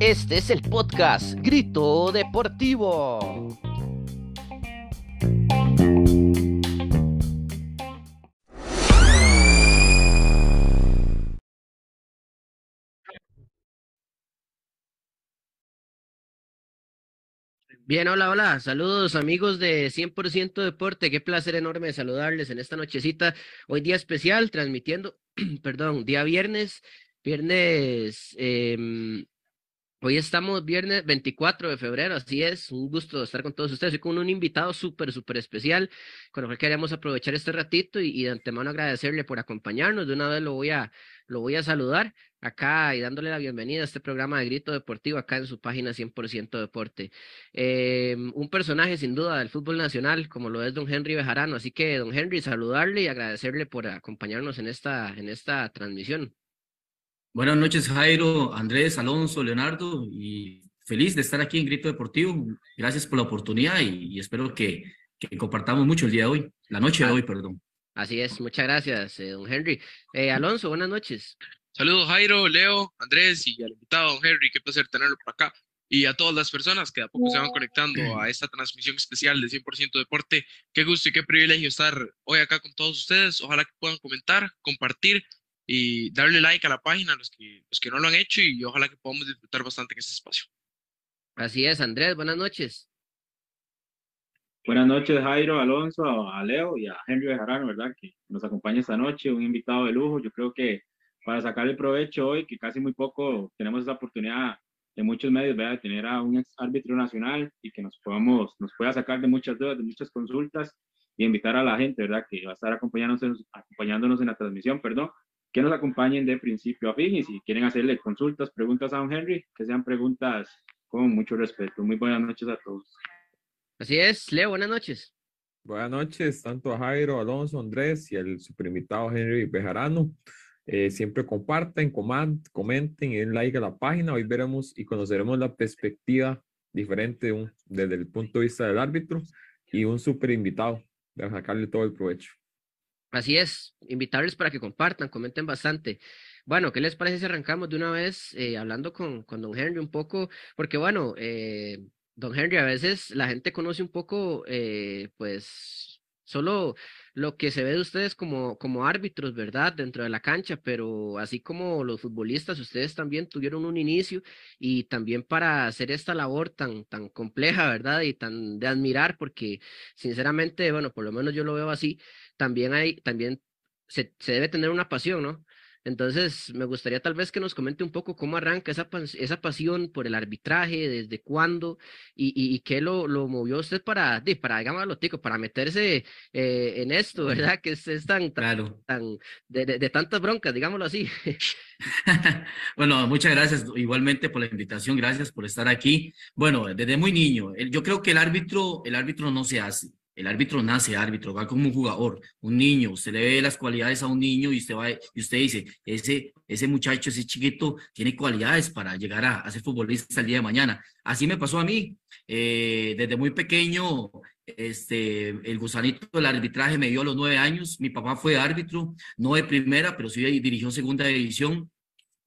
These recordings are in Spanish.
Este es el podcast Grito Deportivo. Bien, hola, hola. Saludos amigos de 100% Deporte. Qué placer enorme saludarles en esta nochecita. Hoy día especial, transmitiendo, perdón, día viernes, viernes, em, hoy estamos viernes 24 de febrero, así es, un gusto estar con todos ustedes. y con un invitado súper, súper especial, con el cual queremos aprovechar este ratito y, y de antemano agradecerle por acompañarnos. De una vez lo voy a, lo voy a saludar acá y dándole la bienvenida a este programa de Grito Deportivo acá en su página 100% Deporte. Eh, un personaje sin duda del fútbol nacional como lo es don Henry Bejarano, así que don Henry saludarle y agradecerle por acompañarnos en esta, en esta transmisión. Buenas noches Jairo, Andrés, Alonso, Leonardo y feliz de estar aquí en Grito Deportivo. Gracias por la oportunidad y, espero que, que, compartamos mucho el día de hoy, la noche de ah, hoy, perdón. Así es, muchas gracias, eh, don Henry. Eh, Alonso, buenas noches. Saludos Jairo, Leo, Andrés y al invitado don Henry, qué placer tenerlo por acá. Y a todas las personas que a poco se van conectando a esta transmisión especial de 100% Deporte. Qué gusto y qué privilegio estar hoy acá con todos ustedes. Ojalá que puedan comentar, compartir y darle like a la página a los que, los que no lo han hecho y ojalá que podamos disfrutar bastante en este espacio. Así es, Andrés, buenas noches. Buenas noches, Jairo, Alonso, a Leo y a Henry Bejarano, ¿verdad? Que nos acompaña esta noche, un invitado de lujo. Yo creo que para sacar el provecho hoy, que casi muy poco tenemos esa oportunidad de muchos medios, ¿verdad? De tener a un ex árbitro nacional y que nos podamos, nos pueda sacar de muchas dudas, de muchas consultas y invitar a la gente, ¿verdad? Que va a estar acompañándonos, acompañándonos en la transmisión, perdón, que nos acompañen de principio a fin y si quieren hacerle consultas, preguntas a don Henry, que sean preguntas con mucho respeto. Muy buenas noches a todos. Así es, Leo, buenas noches. Buenas noches, tanto a Jairo, Alonso, Andrés y al super invitado Henry Bejarano. Eh, siempre comparten, comenten y den like a la página. Hoy veremos y conoceremos la perspectiva diferente desde el punto de vista del árbitro y un súper invitado de sacarle todo el provecho. Así es, invitarles para que compartan, comenten bastante. Bueno, ¿qué les parece si arrancamos de una vez eh, hablando con, con don Henry un poco? Porque bueno, eh, don Henry, a veces la gente conoce un poco, pues, solo lo que se ve de ustedes como, como árbitros, ¿verdad? Dentro de la cancha, pero así como los futbolistas, ustedes también tuvieron un inicio y también para hacer esta labor tan, tan compleja, ¿verdad? Y tan de admirar, porque sinceramente, bueno, por lo menos yo lo veo así, también hay, también se, se debe tener una pasión, ¿no? Entonces, me gustaría tal vez que nos comente un poco cómo arranca esa, esa pasión por el arbitraje, desde cuándo y, y, qué lo, lo movió usted para, para digámoslo, tico, para meterse eh, en esto, ¿verdad? Que es, tan, tan, tan de, de, tantas broncas, digámoslo así. bueno, muchas gracias igualmente por la invitación, gracias por estar aquí. Bueno, desde muy niño, yo creo que el árbitro, el árbitro no se hace el árbitro nace árbitro, va como un jugador, un niño, usted le ve las cualidades a un niño y usted va y usted dice, ese, ese muchacho, ese chiquito tiene cualidades para llegar a, ser futbolista el día de mañana. Así me pasó a mí. Eh, desde muy pequeño, este, el gusanito del arbitraje me dio a los nueve años. Mi papá fue árbitro, no de primera, pero sí dirigió segunda división.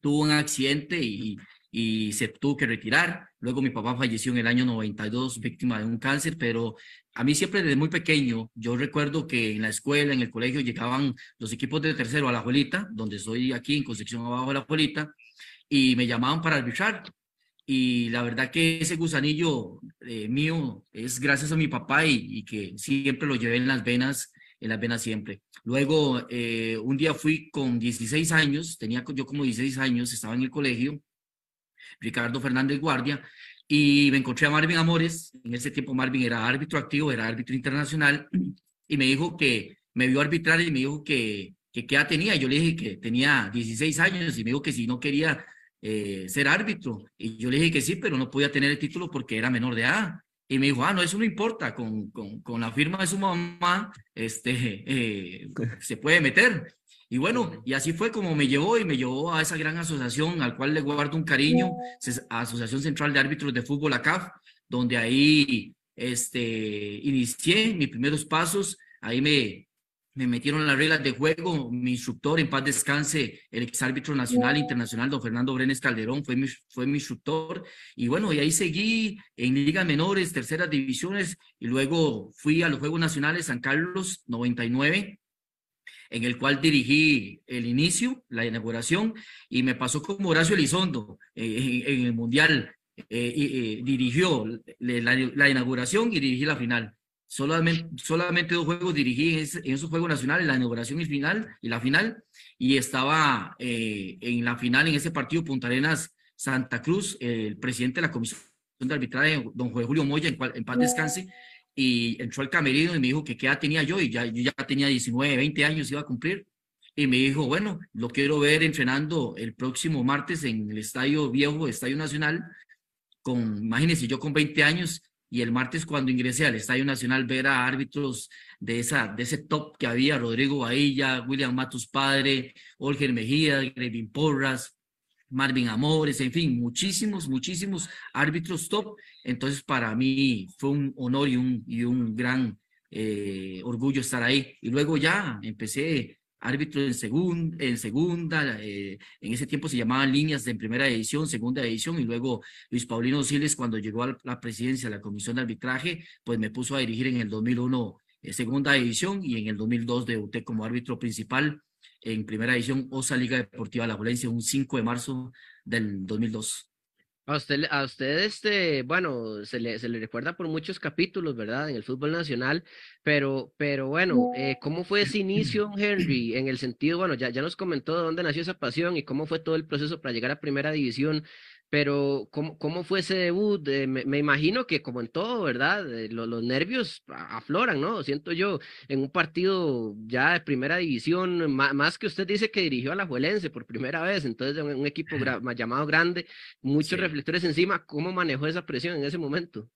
Tuvo un accidente y, y se tuvo que retirar. Luego mi papá falleció en el año 92, víctima de un cáncer, pero a mí siempre desde muy pequeño, yo recuerdo que en la escuela, en el colegio, llegaban los equipos de tercero a la Juelita, donde estoy aquí en Concepción Abajo de la Juelita, y me llamaban para arbitrar. Y la verdad que ese gusanillo eh, mío es gracias a mi papá y, que siempre lo llevé en las venas, en las venas siempre. Luego, eh, un día fui con 16 años, tenía yo como 16 años, estaba en el colegio, Ricardo Fernández Guardia, y me encontré a Marvin Amores, en ese tiempo Marvin era árbitro activo, era árbitro internacional, y me dijo que me vio arbitrar y me dijo que, que qué edad tenía. Yo le dije que tenía 16 años y me dijo que si no quería eh, ser árbitro. Y yo le dije que sí, pero no podía tener el título porque era menor de edad. Y me dijo, ah, no, eso no importa, con, con, con la firma de su mamá este, eh, se puede meter. Y bueno, y así fue como me llevó y me llevó a esa gran asociación al cual le guardo un cariño, Asociación Central de Árbitros de Fútbol, ACAF, donde ahí este, inicié mis primeros pasos, ahí me, me metieron las reglas de juego, mi instructor, en paz descanse, el exárbitro nacional e internacional, don Fernando Brenes Calderón, fue mi, fue mi instructor, y bueno, y ahí seguí en ligas menores, terceras divisiones, y luego fui a los Juegos Nacionales San Carlos 99, en el cual dirigí el inicio, la inauguración, y me pasó como Horacio Elizondo eh, en, el Mundial, eh, eh, dirigió la, la inauguración y dirigí la final. Solamente, solamente dos juegos dirigí en, esos Juegos Nacionales, la inauguración y, final, y la final, y estaba eh, en la final en ese partido Punta Arenas Santa Cruz, el presidente de la Comisión de Arbitraje, don José Julio Moya, en, en paz descanse, y entró al camerino y me dijo que qué edad tenía yo, y ya, yo ya tenía 19, 20 años, iba a cumplir, y me dijo, bueno, lo quiero ver entrenando el próximo martes en el Estadio Viejo, Estadio Nacional, con, imagínense, yo con 20 años, y el martes cuando ingresé al Estadio Nacional ver a árbitros de, esa, de ese top que había, Rodrigo Bahía, William Matus Padre, Olger Mejía, Grevin Porras, Marvin Amores, en fin, muchísimos, muchísimos árbitros top. Entonces para mí fue un honor y un, y un gran eh, orgullo estar ahí. Y luego ya empecé árbitro en, segunda, en segunda, eh, en ese tiempo se llamaban líneas de primera edición, segunda edición, y luego Luis Paulino Siles, cuando llegó a la presidencia de la Comisión de Arbitraje, pues me puso a dirigir en el 2001 eh, segunda edición y en el 2002 debuté como árbitro principal en primera edición OSA Liga Deportiva La Valencia, un 5 de marzo del 2002. A usted, a usted este, bueno, se le, se le recuerda por muchos capítulos, ¿verdad? En el fútbol nacional, pero, pero bueno, eh, ¿cómo fue ese inicio, Henry? En el sentido, bueno, ya, ya nos comentó de dónde nació esa pasión y cómo fue todo el proceso para llegar a primera división, pero ¿cómo, cómo fue ese debut? Eh, me, imagino que como en todo, ¿verdad? Eh, los nervios afloran, ¿no? Siento yo en un partido ya de primera división, más, que usted dice que dirigió a la Juelense por primera vez, entonces un, un equipo llamado grande, muchos reflectores encima, ¿cómo manejó esa presión en ese momento?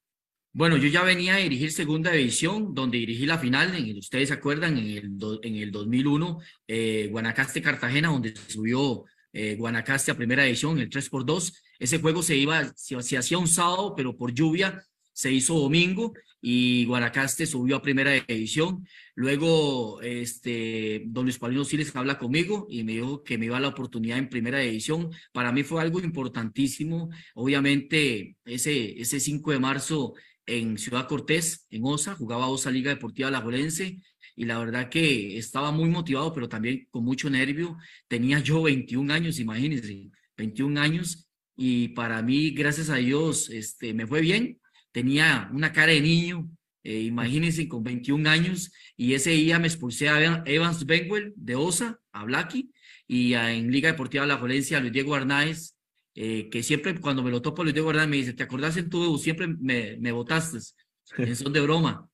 Bueno, yo ya venía a dirigir segunda división, donde dirigí la final, en ustedes se acuerdan, en el, en el 2001, eh, Guanacaste-Cartagena, donde subió eh, Guanacaste a primera edición, el 3x2. Ese juego se iba, se, hacía un sábado, pero por lluvia se hizo domingo y Guanacaste subió a primera edición. Luego, este, don Luis Paulino Siles habla conmigo y me dijo que me iba la oportunidad en primera edición. Para mí fue algo importantísimo. Obviamente, ese, ese 5 de marzo en Ciudad Cortés, en OSA, jugaba OSA Liga Deportiva La Jolense y la verdad que estaba muy motivado, pero también con mucho nervio. Tenía yo 21 años, imagínense, 21 años y para mí, gracias a Dios, este, me fue bien. Tenía una cara de niño, eh, imagínense, con 21 años y ese día me expulsé a Evans Benwell de OSA, a Blacky, y en Liga Deportiva La Jolense a Luis Diego Arnáez, eh, que siempre cuando me lo topo Luis Diego Arnáez me dice, ¿te acordás en tu? Siempre me, me votaste, en son de broma.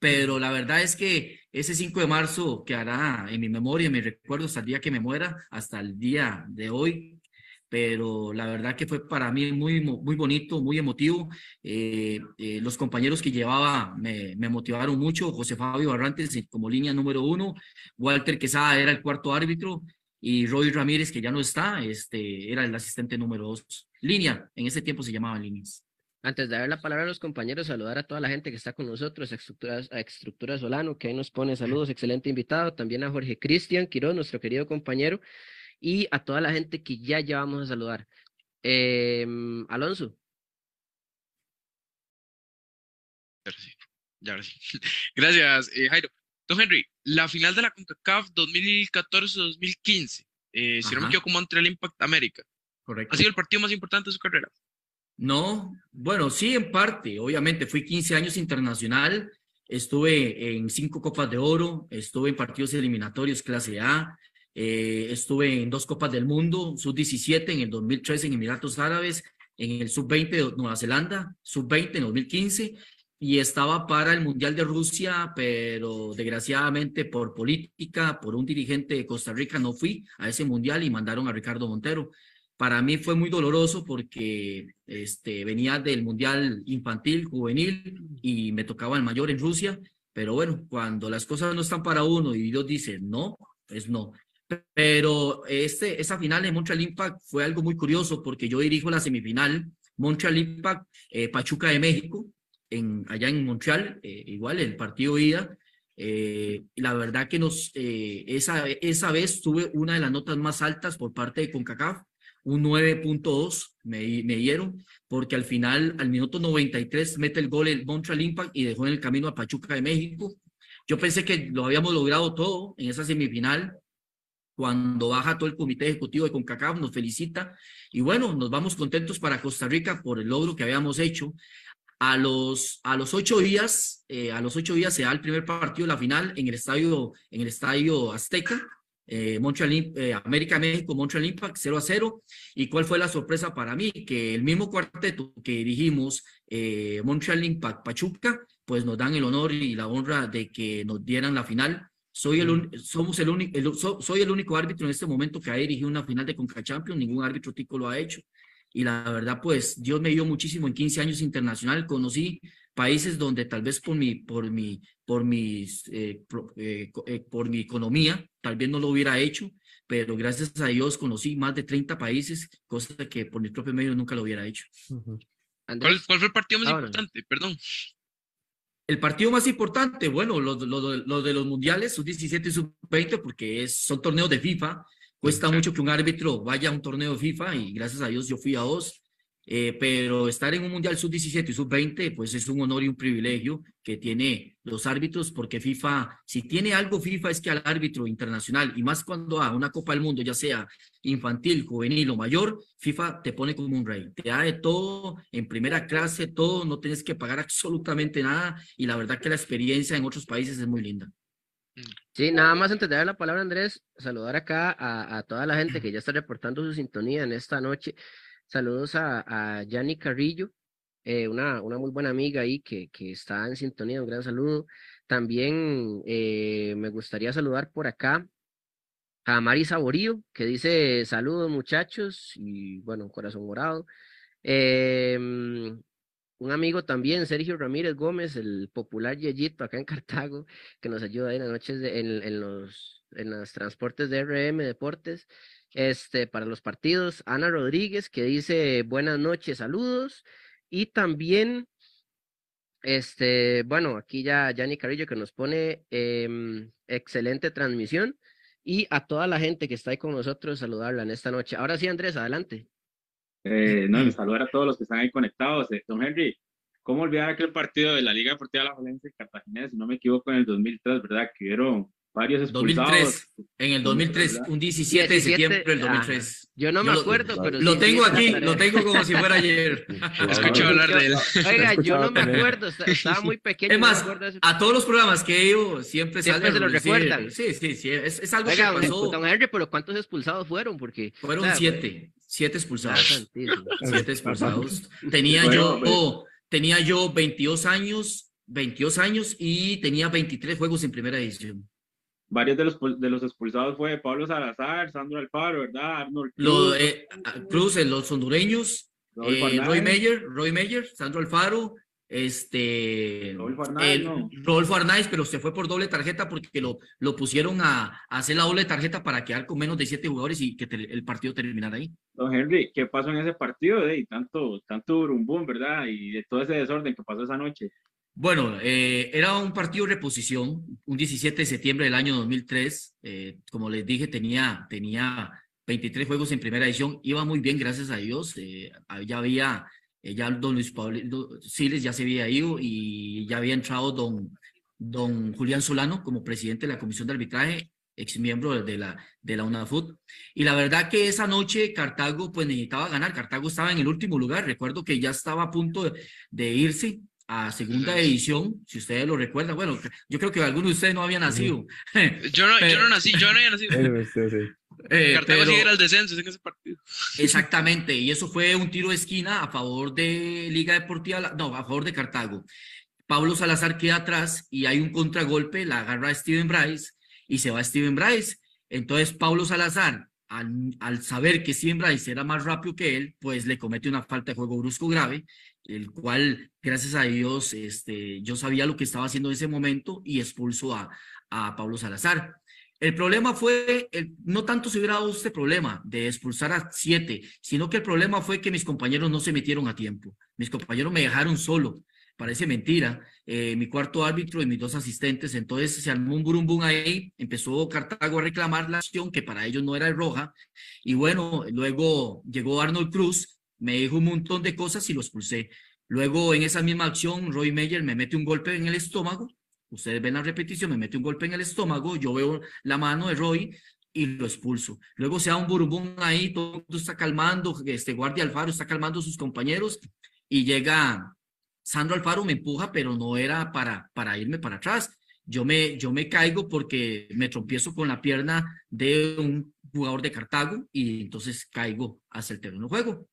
Pero la verdad es que ese 5 de marzo que hará en mi memoria, en mi recuerdo hasta el día que me muera, hasta el día de hoy, pero la verdad que fue para mí muy, muy bonito, muy emotivo. Eh, eh, los compañeros que llevaba me, me, motivaron mucho. José Fabio Barrantes como línea número uno, Walter Quesada era el cuarto árbitro y Roy Ramírez, que ya no está, este, era el asistente número dos. Línea, en ese tiempo se llamaban líneas. Antes de dar la palabra a los compañeros, saludar a toda la gente que está con nosotros, a Estructura, Solano, que ahí nos pone saludos, excelente invitado, también a Jorge Cristian Quiroz, nuestro querido compañero, y a toda la gente que ya llevamos a saludar. Em, Alonso. Gracias, eh, Jairo. Don Henry, la final de la CONCACAF 2014-2015, eh, si no me equivoco, como entre el Impact América. Correcto. ¿Ha sido el partido más importante de su carrera? No, bueno, sí, en parte. Obviamente, fui 15 años internacional, estuve en cinco Copas de Oro, estuve en partidos eliminatorios clase A, eh, estuve en dos Copas del Mundo, sub-17 en el 2013 en Emiratos Árabes, en el sub-20 de Nueva Zelanda, sub-20 en 2015 y estaba para el Mundial de Rusia, pero desgraciadamente por política, por un dirigente de Costa Rica, no fui a ese Mundial y mandaron a Ricardo Montero. Para mí fue muy doloroso porque este, venía del Mundial Infantil, Juvenil, y me tocaba el mayor en Rusia, pero bueno, cuando las cosas no están para uno y Dios dice no, pues no. Pero este, esa final de Montreal Impact fue algo muy curioso porque yo dirijo la semifinal Montreal Impact eh, Pachuca de México, en, allá en Montreal, eh, igual el partido ida, Eh, la verdad que nos, eh, esa, esa vez tuve una de las notas más altas por parte de CONCACAF, un 9.2 me, me dieron, porque al final, al minuto 93, mete el gol el Montreal Impact y dejó en el camino a Pachuca de México. Yo pensé que lo habíamos logrado todo en esa semifinal, cuando baja todo el comité ejecutivo de CONCACAF, nos felicita y bueno, nos vamos contentos para Costa Rica por el logro que habíamos hecho. A los, a los ocho días, eh, a los ocho días se da el primer partido la final en el estadio, en el estadio Azteca, eh, Montreal, eh, América México, Montreal Impact 0 a 0. ¿Y cuál fue la sorpresa para mí? Que el mismo cuarteto que dirigimos, eh, Montreal Impact Pachuca, pues nos dan el honor y la honra de que nos dieran la final soy el, somos el único, soy el único árbitro en este momento que ha dirigido una final de Conca Champions, ningún árbitro tico lo ha hecho. Y la verdad, pues Dios me dio muchísimo en 15 años internacional. Conocí países donde tal vez por mi, por mi, por mis, eh, eh, eh, por mi economía, tal vez no lo hubiera hecho, pero gracias a Dios conocí más de 30 países, cosa que por mi propio medio nunca lo hubiera hecho. ¿Cuál, fue el partido más ah, importante? Perdón. El partido más importante, bueno, lo, lo, de los mundiales, sub-17 y sub-20, porque es, son torneos de FIFA. Cuesta mucho que un árbitro vaya a un torneo de FIFA y gracias a Dios yo fui a dos. Eh, pero estar en un Mundial Sub-17 y Sub-20, pues es un honor y un privilegio que tiene los árbitros, porque FIFA, si tiene algo FIFA es que al árbitro internacional, y más cuando a una Copa del Mundo, ya sea infantil, juvenil o mayor, FIFA te pone como un rey, te da de todo en primera clase, todo, no tienes que pagar absolutamente nada, y la verdad que la experiencia en otros países es muy linda. Sí, nada más antes de dar la palabra, Andrés, saludar acá a, a toda la gente que ya está reportando su sintonía en esta noche. Saludos a, Yanni Carrillo, eh, una, una muy buena amiga ahí que, que está en sintonía, un gran saludo. También eh, me gustaría saludar por acá a Mari Saborío, que dice saludos muchachos y bueno, corazón morado. Em, un amigo también, Sergio Ramírez Gómez, el popular Yeyito acá en Cartago, que nos ayuda en las noches en, en, los, en los transportes de RM Deportes este, para los partidos. Ana Rodríguez, que dice buenas noches, saludos. Y también, este, bueno, aquí ya Yanni Carrillo que nos pone em, excelente transmisión. Y a toda la gente que está ahí con nosotros, saludarla en esta noche. Ahora sí, Andrés, adelante. Eh, no, saludar a todos los que están ahí conectados. Eh, don Henry, ¿cómo olvidar aquel partido de la Liga Deportiva de la Valencia Cartagena, si no me equivoco, en el 2003, ¿verdad? Que vieron varios expulsados. 2003, en el 2003, un 17 de septiembre del 2003. yo no me acuerdo, pero lo tengo aquí, lo tengo como si fuera ayer. Escuché hablar de él. Oiga, yo no me acuerdo, estaba muy pequeño. Es más, a todos los programas que he ido siempre, siempre se lo recuerdan. Sí, sí, sí, es, es algo Oiga, que pasó. Don Henry, pero ¿cuántos expulsados fueron? Porque fueron siete, siete expulsados. siete expulsados. Tenía yo, tenía yo 22 años, 22 años y tenía 23 juegos en primera edición varios de los, de los expulsados fue Pablo Salazar, Sandro Alfaro, ¿verdad? Arnold Cruz, eh, Cruz los hondureños, eh, Roy Meyer, Roy Meyer, Sandro Alfaro, este Rodolfo Arnaiz, pero se fue por doble tarjeta porque lo, lo pusieron a, hacer la doble tarjeta para quedar con menos de siete jugadores y que el partido terminara ahí. Don Henry, ¿qué pasó en ese partido? Eh? Tanto, tanto burumbum, ¿verdad? Y de todo ese desorden que pasó esa noche. Bueno, eh, era un partido de reposición, un 17 de septiembre del año 2003. Eh, como les dije, tenía, tenía 23 juegos en primera edición. Iba muy bien, gracias a Dios. Eh, ya había, ya don Luis Pablo Siles ya se había ido y ya había entrado don, don Julián Solano como presidente de la Comisión de Arbitraje, ex miembro de la, de la UNAFUT. Y la verdad que esa noche Cartago pues necesitaba ganar. Cartago estaba en el último lugar. Recuerdo que ya estaba a punto de irse a segunda edición, si ustedes lo recuerdan. Bueno, yo creo que algunos de ustedes no habían nacido. Yo no, yo no nací, yo no había nacido. Eh, Cartago sí era el descenso en ese partido. Exactamente, y eso fue un tiro de esquina a favor de Liga Deportiva, no, a favor de Cartago. Pablo Salazar queda atrás y hay un contragolpe, la agarra Steven Bryce y se va Steven Bryce. Entonces Pablo Salazar, al, al saber que Steven Bryce era más rápido que él, pues le comete una falta de juego brusco grave el cual, gracias a Dios, este, yo sabía lo que estaba haciendo en ese momento y expulso a, a Pablo Salazar. El problema fue, el, no tanto se hubiera dado este problema de expulsar a siete, sino que el problema fue que mis compañeros no se metieron a tiempo. Mis compañeros me dejaron solo. parece mentira, eh, mi cuarto árbitro y mis dos asistentes, entonces se armó un burumbum ahí, empezó Cartago a reclamar la acción que para ellos no era roja, y bueno, luego llegó Arnold Cruz, me dijo un montón de cosas y lo expulsé. Luego en esa misma acción, Roy Meyer me mete un golpe en el estómago, ustedes ven la repetición, me mete un golpe en el estómago, yo veo la mano de Roy, y lo expulso. Luego se da un burumbum ahí, todo el mundo está calmando, este guardia Alfaro está calmando a sus compañeros y llega Sandro Alfaro, me empuja, pero no era para, para irme para atrás. Yo me, yo me caigo porque me trompiezo con la pierna de un jugador de Cartago y entonces caigo hacia el terreno de juego.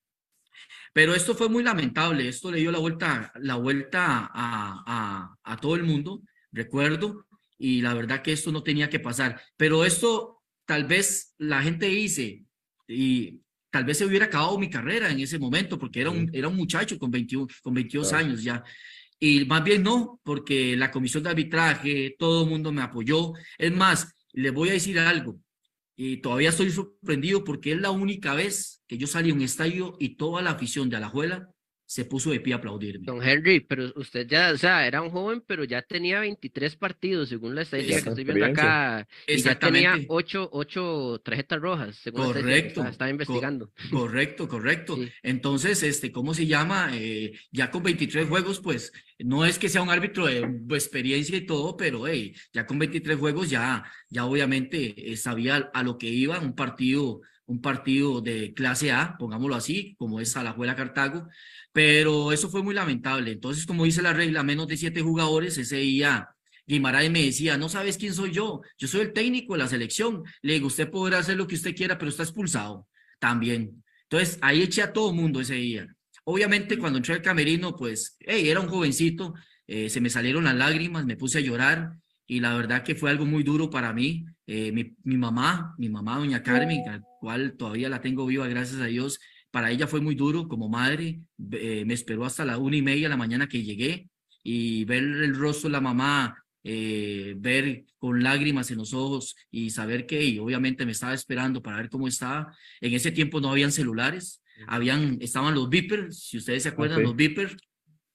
Pero esto fue muy lamentable, esto le dio la vuelta, la vuelta a, a, a todo el mundo, recuerdo, y la verdad que esto no tenía que pasar. Pero esto tal vez la gente dice, y tal vez se hubiera acabado mi carrera en ese momento, porque era un, era un muchacho con, 21, con 22 años ya. Y más bien no, porque la comisión de arbitraje, todo el mundo me apoyó. Es más, le voy a decir algo, y todavía estoy sorprendido porque es la única vez que yo salí a un estadio y toda la afición de Alajuela se puso de pie a aplaudirme. Don Henry, pero usted ya, o sea, era un joven, pero ya tenía 23 partidos, según la estadística que estoy viendo acá. Y ya tenía 8, 8 tarjetas rojas, según correcto, la estaba investigando. correcto, correcto. Entonces, este, ¿cómo se llama? Eh, ya con 23 juegos, pues, no es que sea un árbitro de experiencia y todo, pero hey, ya con 23 juegos ya, ya obviamente eh, sabía a lo que iba un partido un partido de clase A, pongámoslo así, como es Alajuela Cartago, pero eso fue muy lamentable. Entonces, como dice la regla, menos de siete jugadores, ese día Guimaraes me decía, no sabes quién soy yo, yo soy el técnico de la selección. Le digo, usted podrá hacer lo que usted quiera, pero está expulsado también. Entonces, ahí eché a todo mundo ese día. Obviamente, cuando entré al camerino, pues, hey, era un jovencito, eh, se me salieron las lágrimas, me puse a llorar y la verdad que fue algo muy duro para mí. Eh, mi, mi mamá, mi mamá, doña Carmen, al cual todavía la tengo viva, gracias a Dios, para ella fue muy duro como madre. Eh, me esperó hasta la una y media de la mañana que llegué y ver el rostro de la mamá, eh, ver con lágrimas en los ojos y saber que y obviamente me estaba esperando para ver cómo estaba. En ese tiempo no habían celulares, habían, estaban los beepers, si ustedes se acuerdan, los beepers.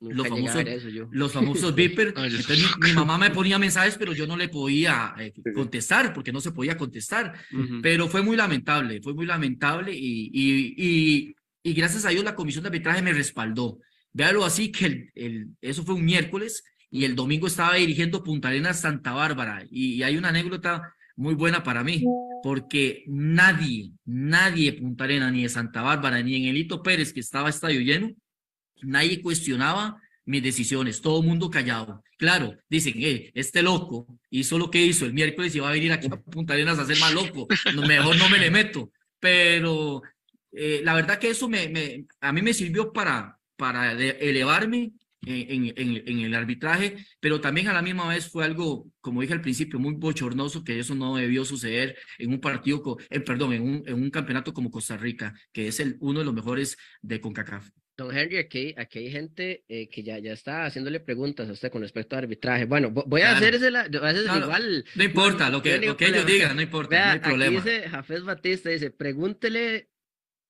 Los famosos, los famosos beepers. Entonces, mi, mamá me ponía mensajes, pero yo no le podía eh, contestar porque no se podía contestar. Pero fue muy lamentable, fue muy lamentable y, y, y, gracias a Dios la comisión de arbitraje me respaldó. Véalo así que el, el, eso fue un miércoles y el domingo estaba dirigiendo Punta Arenas Santa Bárbara y, hay una anécdota muy buena para mí porque nadie, nadie de Punta Arenas ni de Santa Bárbara ni en Elito Pérez que estaba estadio lleno nadie cuestionaba mis decisiones, todo mundo callado. Claro, dicen, eh, este loco hizo lo que hizo el miércoles y va a venir aquí a Punta Arenas a ser más loco, mejor no me le meto. Pero eh, la verdad que eso me, me, a mí me sirvió para, para elevarme en, en, en, el arbitraje, pero también a la misma vez fue algo, como dije al principio, muy bochornoso, que eso no debió suceder en un partido, eh, perdón, en un, en un campeonato como Costa Rica, que es el, uno de los mejores de CONCACAF. Don Henry, aquí, aquí hay gente eh, que ya, ya está haciéndole preguntas a usted con respecto al arbitraje. Bueno, voy a hacer ese, igual. No, importa, lo que, lo que ellos digan, no importa, no hay problema. Aquí dice Jafés Batista, dice, pregúntele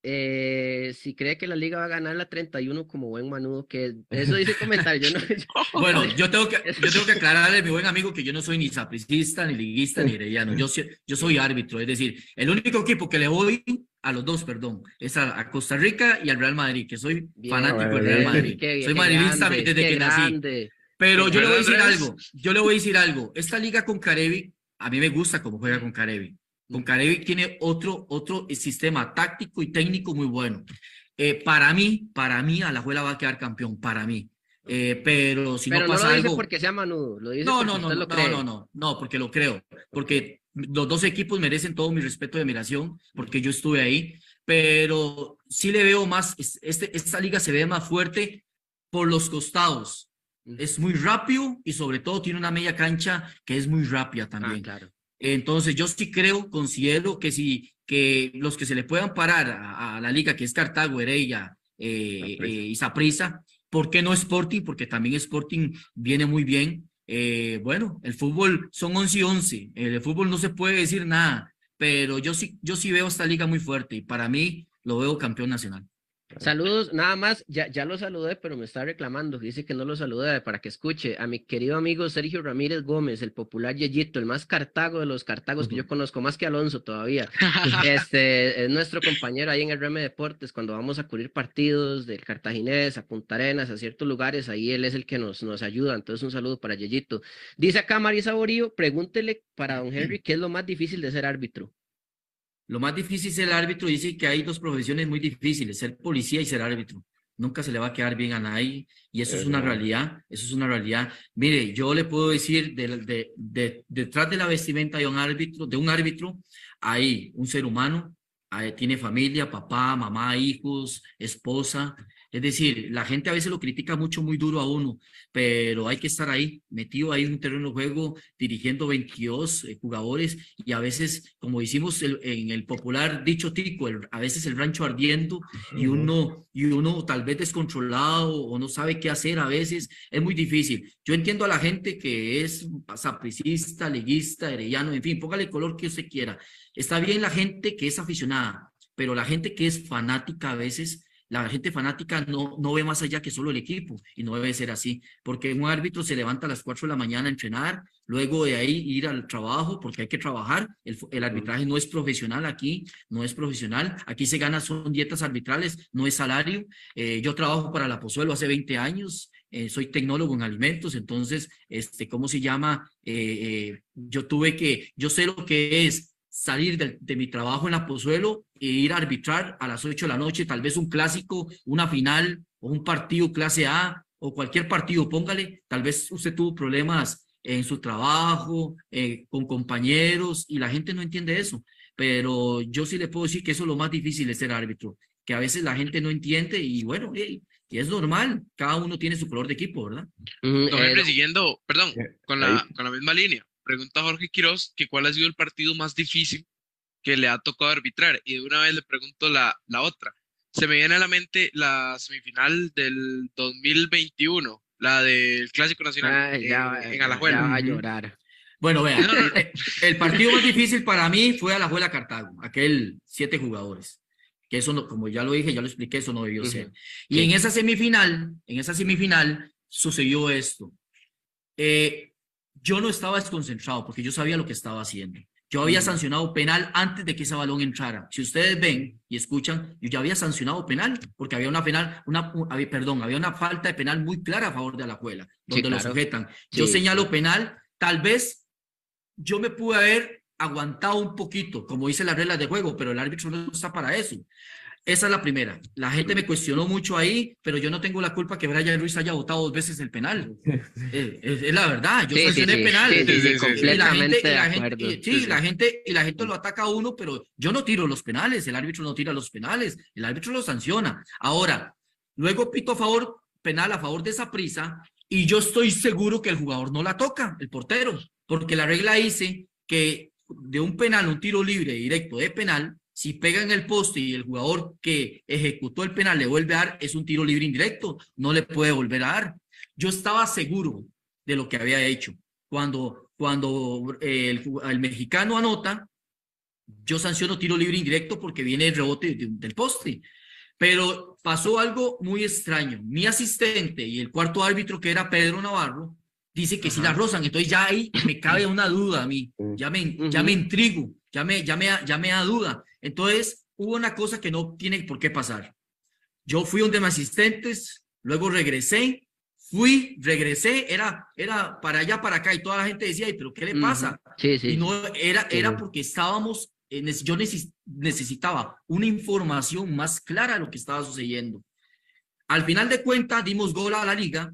eh, si cree que la liga va a ganar la 31 como buen manudo, que eso dice comentario. Yo no, bueno, yo tengo, que, yo tengo que aclararle a mi buen amigo que yo no soy ni sapricista, ni liguista, ni herediano. Yo, yo soy árbitro, es decir, el único equipo que le voy a los dos, perdón, es a, Costa Rica y al Real Madrid, que soy fanático del Real Madrid. soy madridista desde que nací. Pero yo le voy a decir algo, yo le voy a decir algo. Esta liga con Carevi, a mí me gusta cómo juega con Carevi. Carevi tiene otro, otro sistema táctico y técnico muy bueno. Eh, para mí, para mí, Alajuela va a quedar campeón, para mí. Eh, pero si no pasa no lo dice porque sea manudo, lo dice no, no, no, no, no, no, no, porque lo creo, porque los dos equipos merecen todo mi respeto y admiración porque yo estuve ahí, pero sí le veo más, este, esta liga se ve más fuerte por los costados. Es muy rápido y sobre todo tiene una media cancha que es muy rápida también. claro. Entonces yo sí creo, considero que si que los que se le puedan parar a, la liga que es Cartago, Heredia eh, eh, y Saprissa, ¿por qué no Sporting? Porque también Sporting viene muy bien eh, bueno, el fútbol son 11 y 11, el fútbol no se puede decir nada, pero yo sí, yo sí veo esta liga muy fuerte y para mí lo veo campeón nacional. Saludos, nada más, ya, ya lo saludé, pero me está reclamando, dice que no lo saludé para que escuche a mi querido amigo Sergio Ramírez Gómez, el popular Yeyito, el más cartago de los cartagos que yo conozco, más que Alonso todavía. Este es nuestro compañero ahí en el RM Deportes, cuando vamos a cubrir partidos del Cartaginés, a Punta Arenas, a ciertos lugares, ahí él es el que nos, nos ayuda. Entonces, un saludo para Yeyito. Dice acá Marisa Borío, pregúntele para don Henry qué es lo más difícil de ser árbitro. Lo más difícil es ser árbitro. Dice que hay dos profesiones muy difíciles, ser policía y ser árbitro. Nunca se le va a quedar bien a nadie y eso es una realidad, eso es una realidad. Mire, yo le puedo decir, de, de, de, detrás de la vestimenta de un árbitro, de un árbitro, hay un ser humano, tiene familia, papá, mamá, hijos, esposa, es decir, la gente a veces lo critica mucho, muy duro a uno, pero hay que estar ahí, metido ahí en un terreno de juego, dirigiendo 22 eh, jugadores y a veces, como hicimos en el popular dicho tico, a veces el rancho ardiendo y uno, y uno tal vez descontrolado o no sabe qué hacer a veces, es muy difícil. Yo entiendo a la gente que es sapricista, liguista, herediano, en fin, póngale el color que usted quiera. Está bien la gente que es aficionada, pero la gente que es fanática a veces la gente fanática no, no ve más allá que solo el equipo y no debe ser así, porque un árbitro se levanta a las 4 de la mañana a entrenar, luego de ahí ir al trabajo, porque hay que trabajar, el, el arbitraje no es profesional aquí, no es profesional, aquí se gana son dietas arbitrales, no es salario, eh, yo trabajo para la Pozuelo hace 20 años, eh, soy tecnólogo en alimentos, entonces, este, ¿cómo se llama? Eh, yo tuve que, yo sé lo que es salir de, mi trabajo en la Pozuelo e ir a arbitrar a las 8 de la noche, tal vez un clásico, una final o un partido clase A o cualquier partido, póngale, tal vez usted tuvo problemas en su trabajo, eh, con compañeros y la gente no entiende eso, pero yo sí le puedo decir que eso es lo más difícil de ser árbitro, que a veces la gente no entiende y bueno, y es normal, cada uno tiene su color de equipo, ¿verdad? Mm, siguiendo, perdón, con la, con la misma línea, pregunta Jorge Quiroz que cuál ha sido el partido más difícil que le ha tocado arbitrar. Y de una vez le pregunto la, la otra. Se me viene a la mente la semifinal del 2021, la del Clásico Nacional en, Alajuela. va a llorar. Bueno, vean, el, partido más difícil para mí fue Alajuela Cartago, aquel siete jugadores. Que eso, no, como ya lo dije, ya lo expliqué, eso no debió ser. Y en esa semifinal, en esa semifinal, sucedió esto. Eh, yo no estaba desconcentrado porque yo sabía lo que estaba haciendo. Yo había sancionado penal antes de que ese balón entrara. Si ustedes ven y escuchan, yo ya había sancionado penal porque había una penal, una, perdón, había una falta de penal muy clara a favor de la Alajuela, donde lo sujetan. Yo señalo penal, tal vez yo me pude haber aguantado un poquito, como dice las reglas de juego, pero el árbitro no está para eso. Esa es la primera. La gente me cuestionó mucho ahí, pero yo no tengo la culpa que Brian Ruiz haya votado dos veces el penal. Eh, es, la verdad, yo sancioné el penal. y la gente, sí, la gente, y la gente lo ataca a uno, pero yo no tiro los penales, el árbitro no tira los penales, el árbitro lo sanciona. Ahora, luego pito a favor, penal a favor de esa prisa, y yo estoy seguro que el jugador no la toca, el portero, porque la regla dice que de un penal, un tiro libre directo de penal, si pega en el poste y el jugador que ejecutó el penal le vuelve a dar, es un tiro libre indirecto, no le puede volver a dar. Yo estaba seguro de lo que había hecho. Cuando, cuando eh, el, mexicano anota, yo sanciono tiro libre indirecto porque viene el rebote del poste. Pero pasó algo muy extraño. Mi asistente y el cuarto árbitro, que era Pedro Navarro, dice que si la rozan. Entonces ya ahí me cabe una duda a mí. Ya me, ya me intrigo, ya me, ya, me, ya me da duda. Entonces, hubo una cosa que no tiene por qué pasar. Yo fui un de mis asistentes, luego regresé, fui, regresé, era, era para allá, para acá, y toda la gente decía, pero ¿qué le pasa? Sí, sí. Y no era, era porque estábamos, yo necesitaba una información más clara de lo que estaba sucediendo. Al final de cuentas, dimos gol a la liga,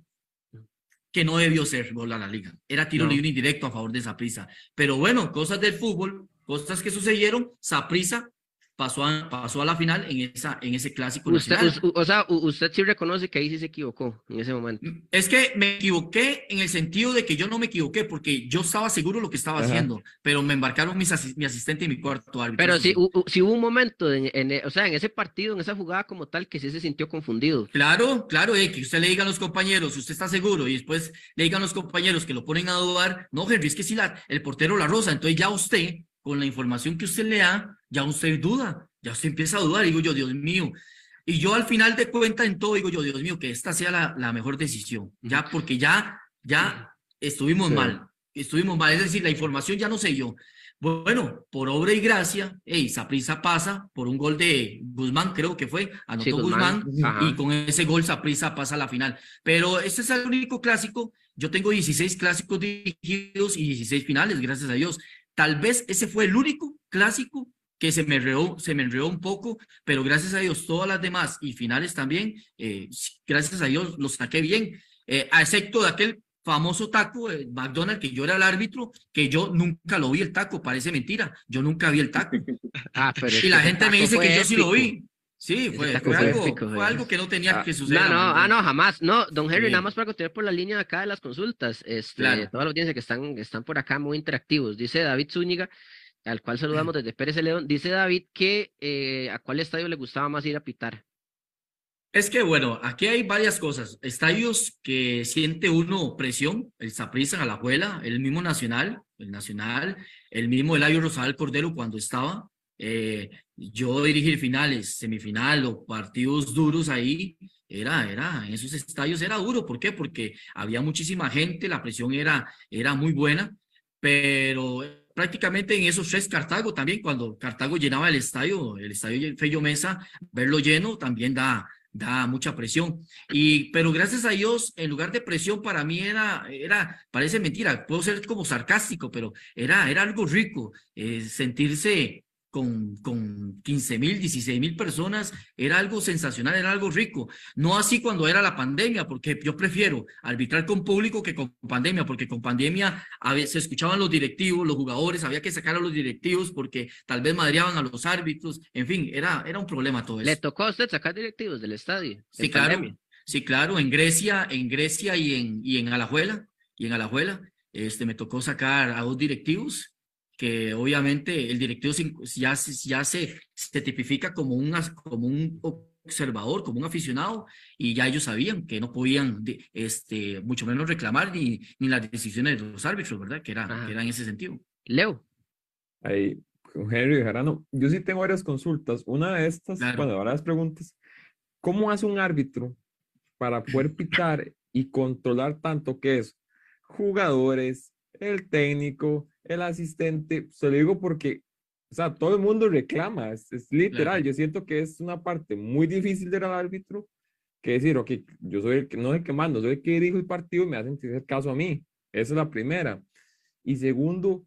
que no debió ser gol a la liga. Era tiro libre indirecto a favor de Saprisa. Pero bueno, cosas del fútbol, cosas que sucedieron, Saprisa pasó a, pasó a la final en, esa, en ese clásico usted, O sea, usted sí reconoce que ahí sí se equivocó en ese momento. Mm, es que me equivoqué en el sentido de que yo no me equivoqué porque yo estaba seguro de lo que estaba haciendo, pero me embarcaron mis mi asistente y mi cuarto árbitro. Pero sí, si hubo un momento, en, o sea, en ese partido, en esa jugada como tal, que sí se sintió confundido. Claro, claro, eh, que usted le diga a los compañeros, usted está seguro, y después le digan a los compañeros que lo ponen a dudar, no, Henry, es que si la, el portero la rosa, entonces ya usted con la información que usted le da, ya usted duda, ya usted empieza a dudar. Digo yo, Dios mío, Y yo al final de cuenta en todo digo yo, Dios mío, que esta sea la, la mejor decisión, ya porque ya, ya estuvimos Sí. mal, estuvimos mal, es decir, la información ya no sé yo. Bueno, por obra y gracia, hey, Saprisa pasa por un gol de Guzmán, creo que fue, anotó Sí, Guzmán, Ajá. y con ese gol Saprisa pasa a la final. Pero este es el único clásico. Yo tengo 16 clásicos dirigidos y 16 finales, gracias a Dios. Tal vez ese fue el único clásico que se me enredó, se me enredó un poco, pero gracias a Dios todas las demás y finales también, eh, gracias a Dios los saqué bien, eh, excepto de aquel famoso taco de McDonald's que yo era el árbitro, que yo nunca lo vi el taco, parece mentira, yo nunca vi el taco. Ah, pero Y la gente me dice que yo sí lo vi. Sí, fue, algo, fue que no tenía Ah, que suceder. No, no, ah, no, jamás. No, don Henry, Sí. nada más para continuar por la línea de acá de las consultas. Este, Claro. toda la audiencia que están, están por acá muy interactivos. Dice David Zúñiga, al cual saludamos desde Pérez León. Dice David que eh, a cuál estadio le gustaba más ir a pitar. Es que bueno, aquí hay varias cosas. Estadios que siente uno presión, el Saprissa, Alajuela, el mismo Nacional, el Nacional, el mismo Eladio Rosal Cordero cuando estaba. Eh, yo dirigir finales, semifinal o partidos duros ahí, era, era, en esos estadios era duro. ¿Por qué? Porque había muchísima gente, la presión era, era muy buena, pero prácticamente en esos tres Cartago también, cuando Cartago llenaba el estadio, el estadio Fello Mesa, verlo lleno también da, da mucha presión. Y, pero gracias a Dios, en lugar de presión, para mí era, era, parece mentira, puedo ser como sarcástico, pero era, era algo rico, eh, sentirse con, con 15 mil, 16 mil personas, era algo sensacional, era algo rico. No así cuando era la pandemia, porque yo prefiero arbitrar con público que con pandemia, porque con pandemia a veces se escuchaban los directivos, los jugadores, había que sacar a los directivos porque tal vez madreaban a los árbitros, en fin, era, era un problema todo eso. ¿Le tocó a usted sacar directivos del estadio? Sí, claro. pandemia? Sí, claro, en Grecia, en Grecia y en, y en Alajuela, y en Alajuela, este, me tocó sacar a dos directivos que obviamente el directivo se- ya, se- ya se, se tipifica como un, as- como un observador, como un aficionado, y ya ellos sabían que no podían, de- este, mucho menos reclamar ni, ni las decisiones de los árbitros, ¿verdad? Que era, que era en ese sentido. Leo. Ahí, con Henry Bejarano, yo sí tengo varias consultas. Una de estas, Claro. bueno, varias preguntas. ¿Cómo hace un árbitro para poder pitar y controlar tanto que es jugadores, el técnico, el asistente? Se lo digo porque, o sea, todo el mundo reclama, es, es literal. Claro. Yo siento que es una parte muy difícil del árbitro que decir, ok, yo soy el que, no el que mando, soy el que dirijo el partido y me hacen hacer caso a mí. Esa es la primera. Y segundo,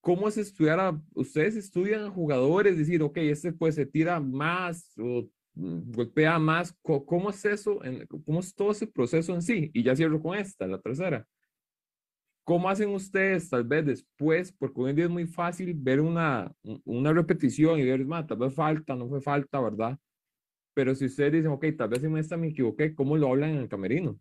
¿cómo es estudiar a, ustedes estudian a jugadores, decir, ok, este pues se tira más o mm, golpea más, ¿cómo es eso? ¿Cómo es todo ese proceso en sí? Y ya cierro con esta, la tercera. ¿Cómo hacen ustedes tal vez después? Porque hoy en día es muy fácil ver una, un- una repetición y ver, "Ma, tal vez falta, no fue falta, ¿verdad? Pero si ustedes dicen, ok, tal vez en esta me equivoqué, ¿cómo lo hablan en el camerino?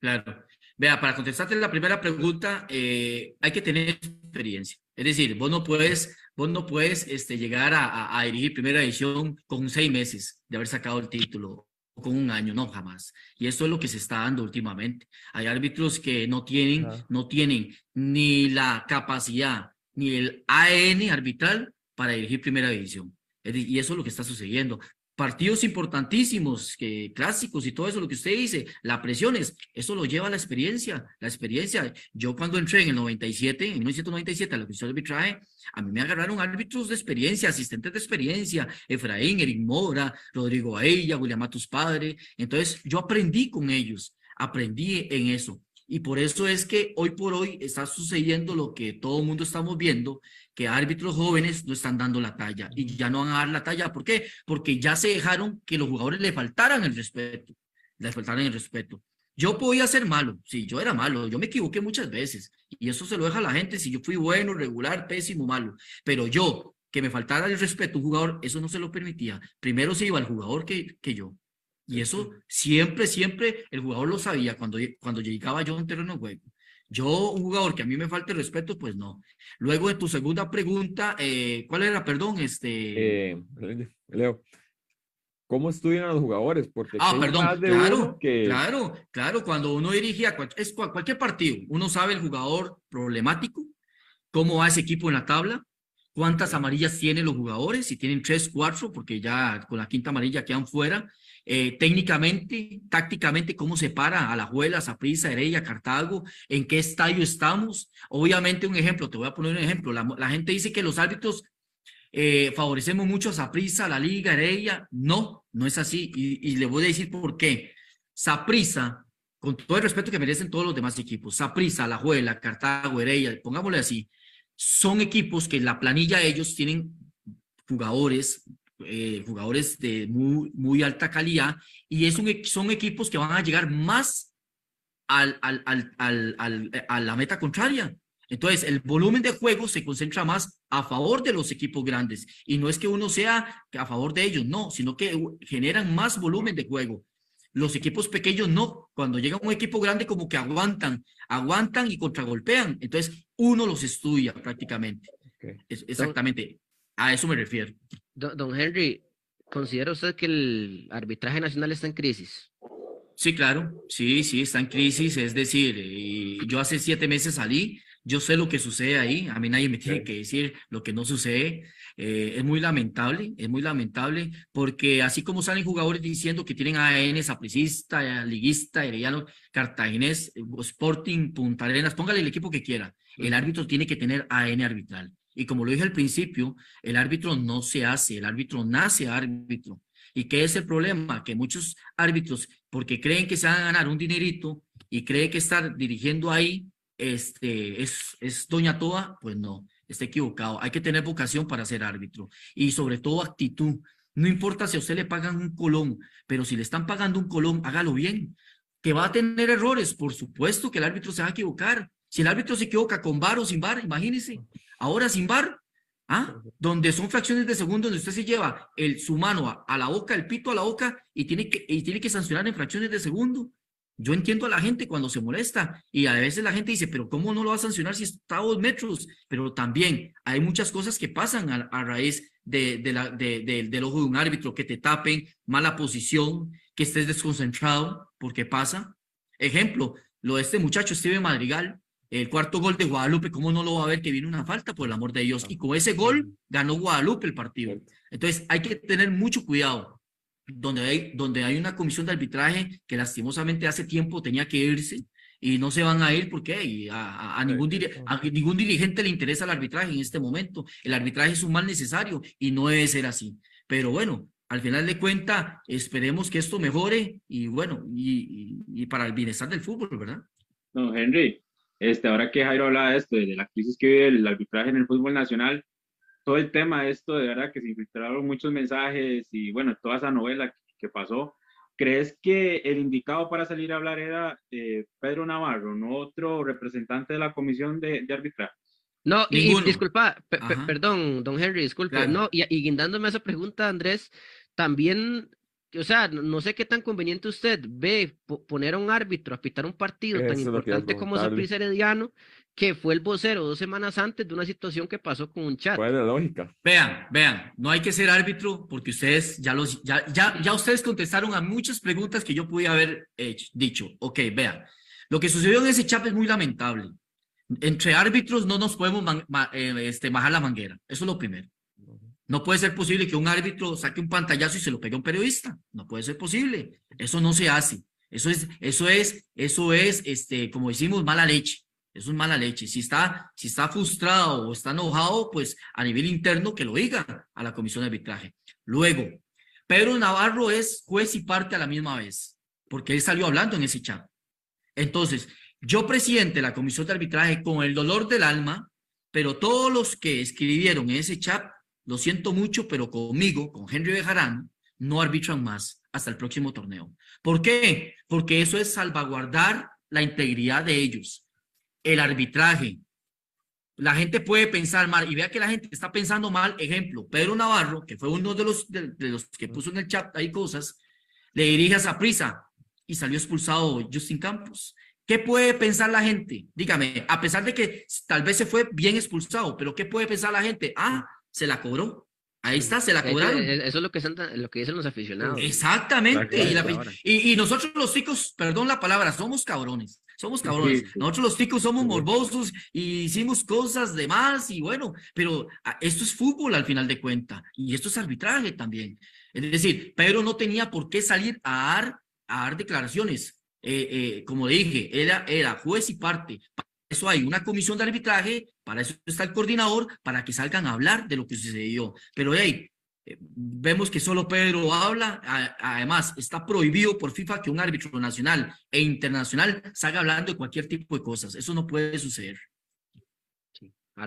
Claro. Vea, para contestarte la primera pregunta, eh, hay que tener experiencia. Es decir, vos no puedes, vos no puedes este, llegar a, a- a dirigir primera edición con seis meses de haber sacado el título con un año, no, jamás. Y esto es lo que se está dando últimamente. Hay árbitros que no tienen, no tienen ni la capacidad ni el AN arbitral para dirigir primera división. Y eso es lo que está sucediendo partidos importantísimos, que, clásicos y todo eso, lo que usted dice, la presión es, eso lo lleva a la experiencia, la experiencia. Yo cuando entré en el 97, en 1997, a la oficina de arbitraje, a mí me agarraron árbitros de experiencia, asistentes de experiencia, Efraín, Eric Mora, Rodrigo Aella, William Matus Padre. Entonces, yo aprendí con ellos, aprendí en eso. Y por eso es que hoy por hoy está sucediendo lo que todo el mundo estamos viendo, que árbitros jóvenes no están dando la talla y ya no van a dar la talla. ¿Por qué? Porque ya se dejaron que los jugadores le faltaran el respeto, les faltaran el respeto. Yo podía ser malo, sí, yo era malo, yo me equivoqué muchas veces y eso se lo deja a la gente si yo fui bueno, regular, pésimo, malo, pero yo, que me faltara el respeto a un jugador, eso no se lo permitía. Primero se iba el jugador que, que yo. Y eso siempre, siempre el jugador lo sabía cuando, cuando llegaba yo a un terreno de juego. Yo, un jugador que a mí me falte respeto, pues no. Luego, en tu segunda pregunta, eh, ¿cuál era? Perdón, este... Eh, Leo, ¿cómo estudian a los jugadores? Porque Ah, perdón, de claro, que... claro, claro, cuando uno dirigía cual- es cual- cualquier partido, uno sabe el jugador problemático, cómo va ese equipo en la tabla, cuántas amarillas tienen los jugadores, si tienen tres, cuatro, porque ya con la quinta amarilla quedan fuera. Eh, técnicamente, tácticamente, cómo se para a la Juela, Saprissa, Heredia, Cartago, en qué estadio estamos. Obviamente, un ejemplo, te voy a poner un ejemplo. La, gente dice que los árbitros eh, favorecemos mucho a Saprissa, la Liga, Heredia. No, no es así. Y, le voy a decir por qué. Saprissa, con todo el respeto que merecen todos los demás equipos, Saprissa, La Juela, Cartago, Heredia, pongámosle así, son equipos que la planilla ellos tienen jugadores eh, jugadores de muy, muy alta calidad y es un, son equipos que van a llegar más al, al, al, al, a la meta contraria. Entonces, el volumen de juego se concentra más a favor de los equipos grandes. Y no es que uno sea a favor de ellos, no, sino que generan más volumen de juego. Los equipos pequeños no. Cuando llega un equipo grande, como que aguantan, aguantan y contragolpean. Entonces, uno los estudia prácticamente. exactamente. A eso me refiero. Don, Henry, ¿considera usted que el arbitraje nacional está en crisis? Sí, claro, sí, sí, está en crisis. Es decir, eh, yo hace siete meses salí, yo sé lo que sucede ahí, a mí nadie me tiene que decir lo que no sucede. Eh, es muy lamentable, es muy lamentable, porque así como salen jugadores diciendo que tienen AN, sapricista, liguista, herediano, cartaginés, Sporting, Punta Arenas, póngale el equipo que quiera, el árbitro tiene que tener AN arbitral. Y como lo dije al principio, el árbitro no se hace, el árbitro nace árbitro. ¿Y qué es el problema? Que muchos árbitros, porque creen que se van a ganar un dinerito y creen que estar dirigiendo ahí este, es, es doña toda, pues no, está equivocado. Hay que tener vocación para ser árbitro y sobre todo actitud. No importa si a usted le pagan un colón, pero si le están pagando un colón, hágalo bien. Que va a tener errores, por supuesto que el árbitro se va a equivocar. Si el árbitro se equivoca con bar o sin bar, imagínese. Ahora sin bar, ¿ah? donde son fracciones de segundo, donde usted se lleva el, su mano a, la boca, el pito a la boca y tiene, que, y tiene que sancionar en fracciones de segundo. Yo entiendo a la gente cuando se molesta y a veces la gente dice, pero ¿cómo no lo va a sancionar si está a dos metros? Pero también hay muchas cosas que pasan a, raíz de, de la, de, del ojo de un árbitro, que te tapen, mala posición, que estés desconcentrado, porque pasa. Ejemplo, lo de este muchacho Steven Madrigal, el cuarto gol de Guadalupe, ¿cómo no lo va a ver que viene una falta, por el amor de Dios? Y con ese gol ganó Guadalupe el partido. Entonces hay que tener mucho cuidado. Donde hay, donde hay una comisión de arbitraje que lastimosamente hace tiempo tenía que irse y no se van a ir porque a, a, ningún, a ningún dirigente le interesa el arbitraje en este momento. El arbitraje es un mal necesario y no debe ser así. Pero bueno, al final de cuentas, esperemos que esto mejore y bueno, y, y, y para el bienestar del fútbol, ¿verdad? No, Henry, este, ahora que Jairo habla de esto, de la crisis que vive el arbitraje en el fútbol nacional, todo el tema de esto, de verdad que se infiltraron muchos mensajes y bueno, toda esa novela que, pasó, ¿crees que el indicado para salir a hablar era eh, Pedro Navarro, no otro representante de la comisión de, de arbitraje? No, y, disculpa, perdón, don Henry, disculpa, no, y, y guindándome a esa pregunta, Andrés, también o sea, no sé qué tan conveniente usted ve poner a un árbitro a pitar un partido tan importante como Saprissa Herediano, que fue el vocero dos semanas antes de una situación que pasó con un chat. Buena lógica. Vean, vean, no hay que ser árbitro porque ustedes ya los, ya, ya, ya ustedes contestaron a muchas preguntas que yo pude haber hecho, dicho. Ok, vean, lo que sucedió en ese chat es muy lamentable. Entre árbitros no nos podemos eh, este, bajar la manguera. Eso es lo primero. No puede ser posible que un árbitro saque un pantallazo y se lo pegue a un periodista. No puede ser posible. Eso no se hace. Eso es, eso es, eso es, este, como decimos, mala leche. Eso es mala leche. Si está, si está frustrado o está enojado, pues a nivel interno que lo diga a la comisión de arbitraje. Luego, Pedro Navarro es juez y parte a la misma vez, porque él salió hablando en ese chat. Entonces, yo presidente de la comisión de arbitraje con el dolor del alma, pero todos los que escribieron en ese chat lo siento mucho, pero conmigo, con Henry Bejarán, no arbitran más hasta el próximo torneo. ¿Por qué? Porque eso es salvaguardar la integridad de ellos. El arbitraje. La gente puede pensar mal y vea que la gente está pensando mal. Ejemplo, Pedro Navarro, que fue uno de los, de, los que puso en el chat ahí cosas, le dirige a prisa y salió expulsado Justin Campos. ¿Qué puede pensar la gente? Dígame, a pesar de que tal vez se fue bien expulsado, pero ¿qué puede pensar la gente? Ah, se la cobró. Ahí está, se la cobraron. Eso es lo que, lo que dicen los aficionados. Exactamente. Y, nosotros los chicos, perdón la palabra, somos cabrones. Somos cabrones. Sí, sí. Nosotros los ticos somos Sí. morbosos y hicimos cosas de más y bueno, pero ah, esto es fútbol al final de cuenta y esto es arbitraje también. Es decir, Pedro no tenía por qué salir a dar, a dar declaraciones. Eh, eh, como dije, era, era juez y parte. Eso hay una comisión de arbitraje, para eso está el coordinador, para que salgan a hablar de lo que sucedió. Pero hey, eh, vemos que solo Pedro habla. a- Además, está prohibido por FIFA que un árbitro nacional e internacional salga hablando de cualquier tipo de cosas. Eso no puede suceder.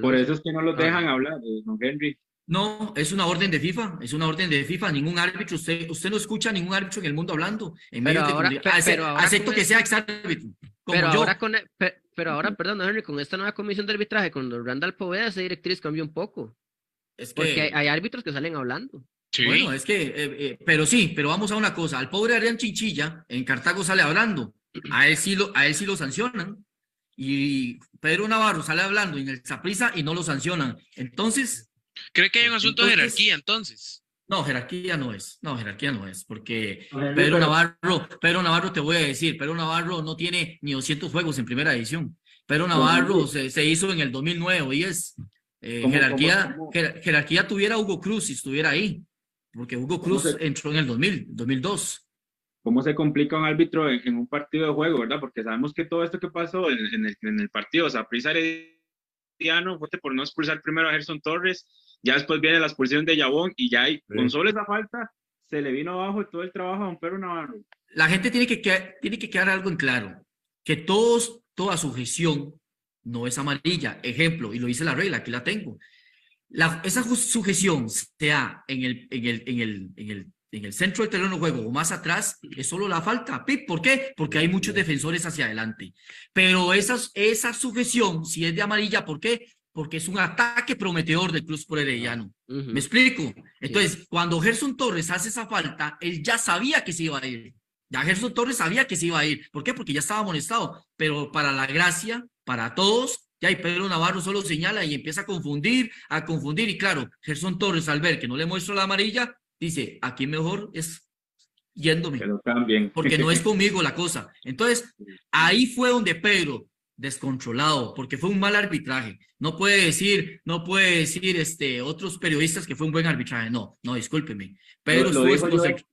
Por eso es que no los Ah. dejan hablar, eh, don Henry. No, es una orden de FIFA, es una orden de FIFA. Ningún árbitro, usted, usted no escucha a ningún árbitro en el mundo hablando. En Pero medio que ahora- pero acepto que el- sea exárbitro, como Pero yo. ahora con, pe- pero ahora, perdón, Henry, con esta nueva comisión de arbitraje, con los Randall Poveda, esa directriz cambió un poco. Es Porque que- hay, hay árbitros que salen hablando. Sí. Bueno, es que, eh, eh, pero sí, pero vamos a una cosa. Al pobre Adrián Chinchilla en Cartago sale hablando. A él sí lo, a él sí lo sancionan. Y Pedro Navarro sale hablando en el Saprissa y no lo sancionan. Entonces, ¿Cree que hay un asunto de jerarquía entonces? No, jerarquía no es. No, jerarquía no es. Porque Pedro pero- Navarro, Pedro Navarro te voy a decir, Pedro Navarro no tiene ni 200 juegos en primera edición. Pedro Navarro se, se hizo en el 2009 o 10. Eh, ¿Cómo- jerarquía, cómo- cómo? jer- jerarquía tuviera Hugo Cruz si estuviera ahí. Porque Hugo ¿Cómo Cruz se- entró en el 2000, 2002. cómo se complica un árbitro en, en un partido de juego, ¿verdad? Porque sabemos que todo esto que pasó en, en el, en el partido, o sea, Prisa Herediano, fue por no expulsar primero a Gerson Torres, ya después viene la expulsión de Yabón y ya hay, con solo esa falta, se le vino abajo todo el trabajo a don Pedro Navarro. La gente tiene que, quedar, tiene que quedar algo en claro, que todos, toda sujeción no es amarilla. Ejemplo, y lo dice la regla, aquí la tengo. La, esa sujeción sea en el, en, el, en, el, en, el, en el centro del terreno de juego o más atrás, es solo la falta. Pip, ¿Por qué? Porque hay muchos defensores hacia adelante. Pero esa, esa sujeción, si es de amarilla, ¿por qué? Porque es un ataque prometedor del Cruz por Herediano. Ujú. ¿Me explico? Entonces, cuando Gerson Torres hace esa falta, él ya sabía que se iba a ir. Ya Gerson Torres sabía que se iba a ir. ¿Por qué? Porque ya estaba amonestado. Pero para la gracia, para todos, ya y Pedro Navarro solo señala y empieza a confundir, a confundir. Y claro, Gerson Torres al ver que no le muestro la amarilla, dice, aquí mejor es yéndome Que lo cambien. porque no es conmigo la cosa. Entonces, ahí fue donde Pedro, descontrolado, porque fue un mal arbitraje. No puede decir, no puede decir este, otros periodistas que fue un buen arbitraje. No, no, discúlpeme. Pedro lo, estuvo dijo Joel, desconcent-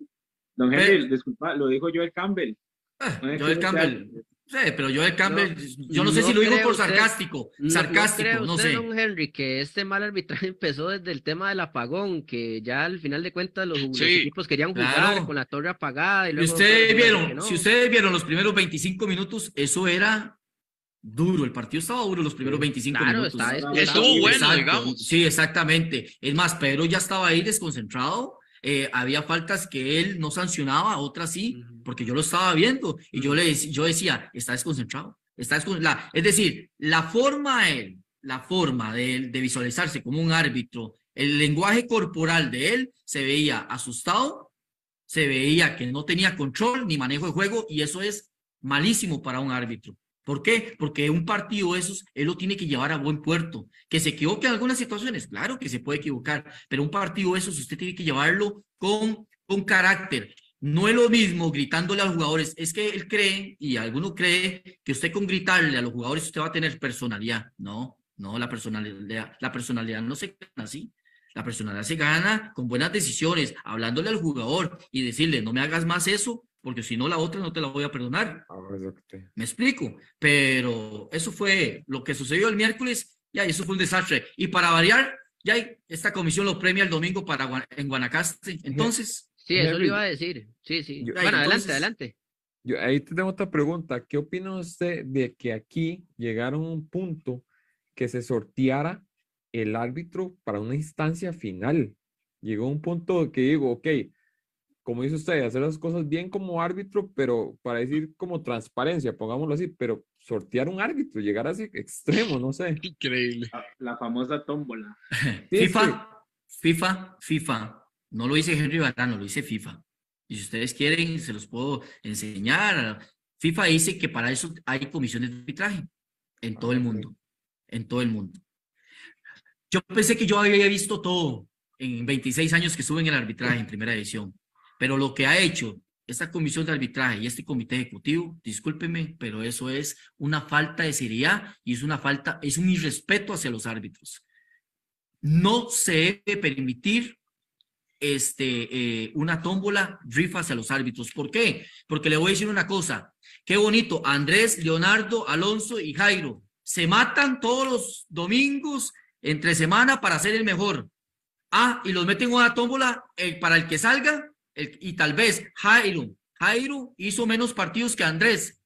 don Henry, disculpa, lo dijo Joel Campbell. Ah, Joel Campbell, sí, pero Joel Campbell, yo no sé no si lo cree por usted- sarcástico, No- sarcástico, cree no, sé. don Henry, que este mal arbitraje empezó desde el tema del apagón, que ya al final de cuentas los, los Sí, equipos querían jugar claro. con la torre apagada y luego ustedes vieron, no. si ustedes vieron los primeros 25 minutos, eso era duro, el partido estaba duro los primeros 25 Claro, minutos. está Estuvo bueno, Exacto, digamos. Sí, exactamente. Es más, Pedro ya estaba ahí desconcentrado. Eh, había faltas que él no sancionaba, otras sí, porque yo lo estaba viendo y yo le yo decía, está desconcentrado. Está descon- la- es decir, la forma él, la forma de de visualizarse como un árbitro, el lenguaje corporal de él se veía asustado, se veía que no tenía control ni manejo de juego y eso es malísimo para un árbitro. ¿Por qué? Porque un partido esos, él lo tiene que llevar a buen puerto. Que se equivoque en algunas situaciones, claro que se puede equivocar, pero un partido esos usted tiene que llevarlo con, con carácter. No es lo mismo gritándole a los jugadores, es que él cree, y alguno cree, que usted con gritarle a los jugadores usted va a tener personalidad. No, no, la personalidad, la personalidad no se gana así. La personalidad se gana con buenas decisiones, hablándole al jugador y decirle, no me hagas más eso, porque si no la otra no te la voy a perdonar. Ah. Me explico, pero eso fue lo que sucedió el miércoles, ya, y eso fue un desastre. Y para variar, ya esta comisión lo premia el domingo para en Guanacaste. Entonces, Sí, eso Henry, le iba a decir. Sí, sí. yo- bueno, Ay, adelante, entonces- adelante. Yo ahí te tengo otra pregunta. ¿Qué opina usted de que aquí llegaron a un punto que se sorteara el árbitro para una instancia final? Llegó un punto que digo, ok, como dice usted, hacer las cosas bien como árbitro, pero para decir como transparencia, pongámoslo así, pero sortear un árbitro, llegar a ese extremo, no sé. Increíble. La, la famosa tómbola. Sí, FIFA, FIFA, FIFA, no lo dice Henry Barano, lo dice FIFA. Y si ustedes quieren, se los puedo enseñar. FIFA dice que para eso hay comisiones de arbitraje en todo el mundo, en todo el mundo. Yo pensé que yo había visto todo en 26 años que estuve en el arbitraje en primera edición, pero lo que ha hecho esta comisión de arbitraje y este comité ejecutivo, discúlpeme, pero eso es una falta de seriedad y es una falta, es un irrespeto hacia los árbitros. No se debe permitir este, eh, una tómbola rifa hacia los árbitros. ¿Por qué? Porque le voy a decir una cosa. Qué bonito. Andrés, Leonardo, Alonso y Jairo se matan todos los domingos entre semana para ser el mejor. Ah, y los meten en una tómbola eh, para el que salga y tal vez Jairo, Jairo hizo menos partidos que Andrés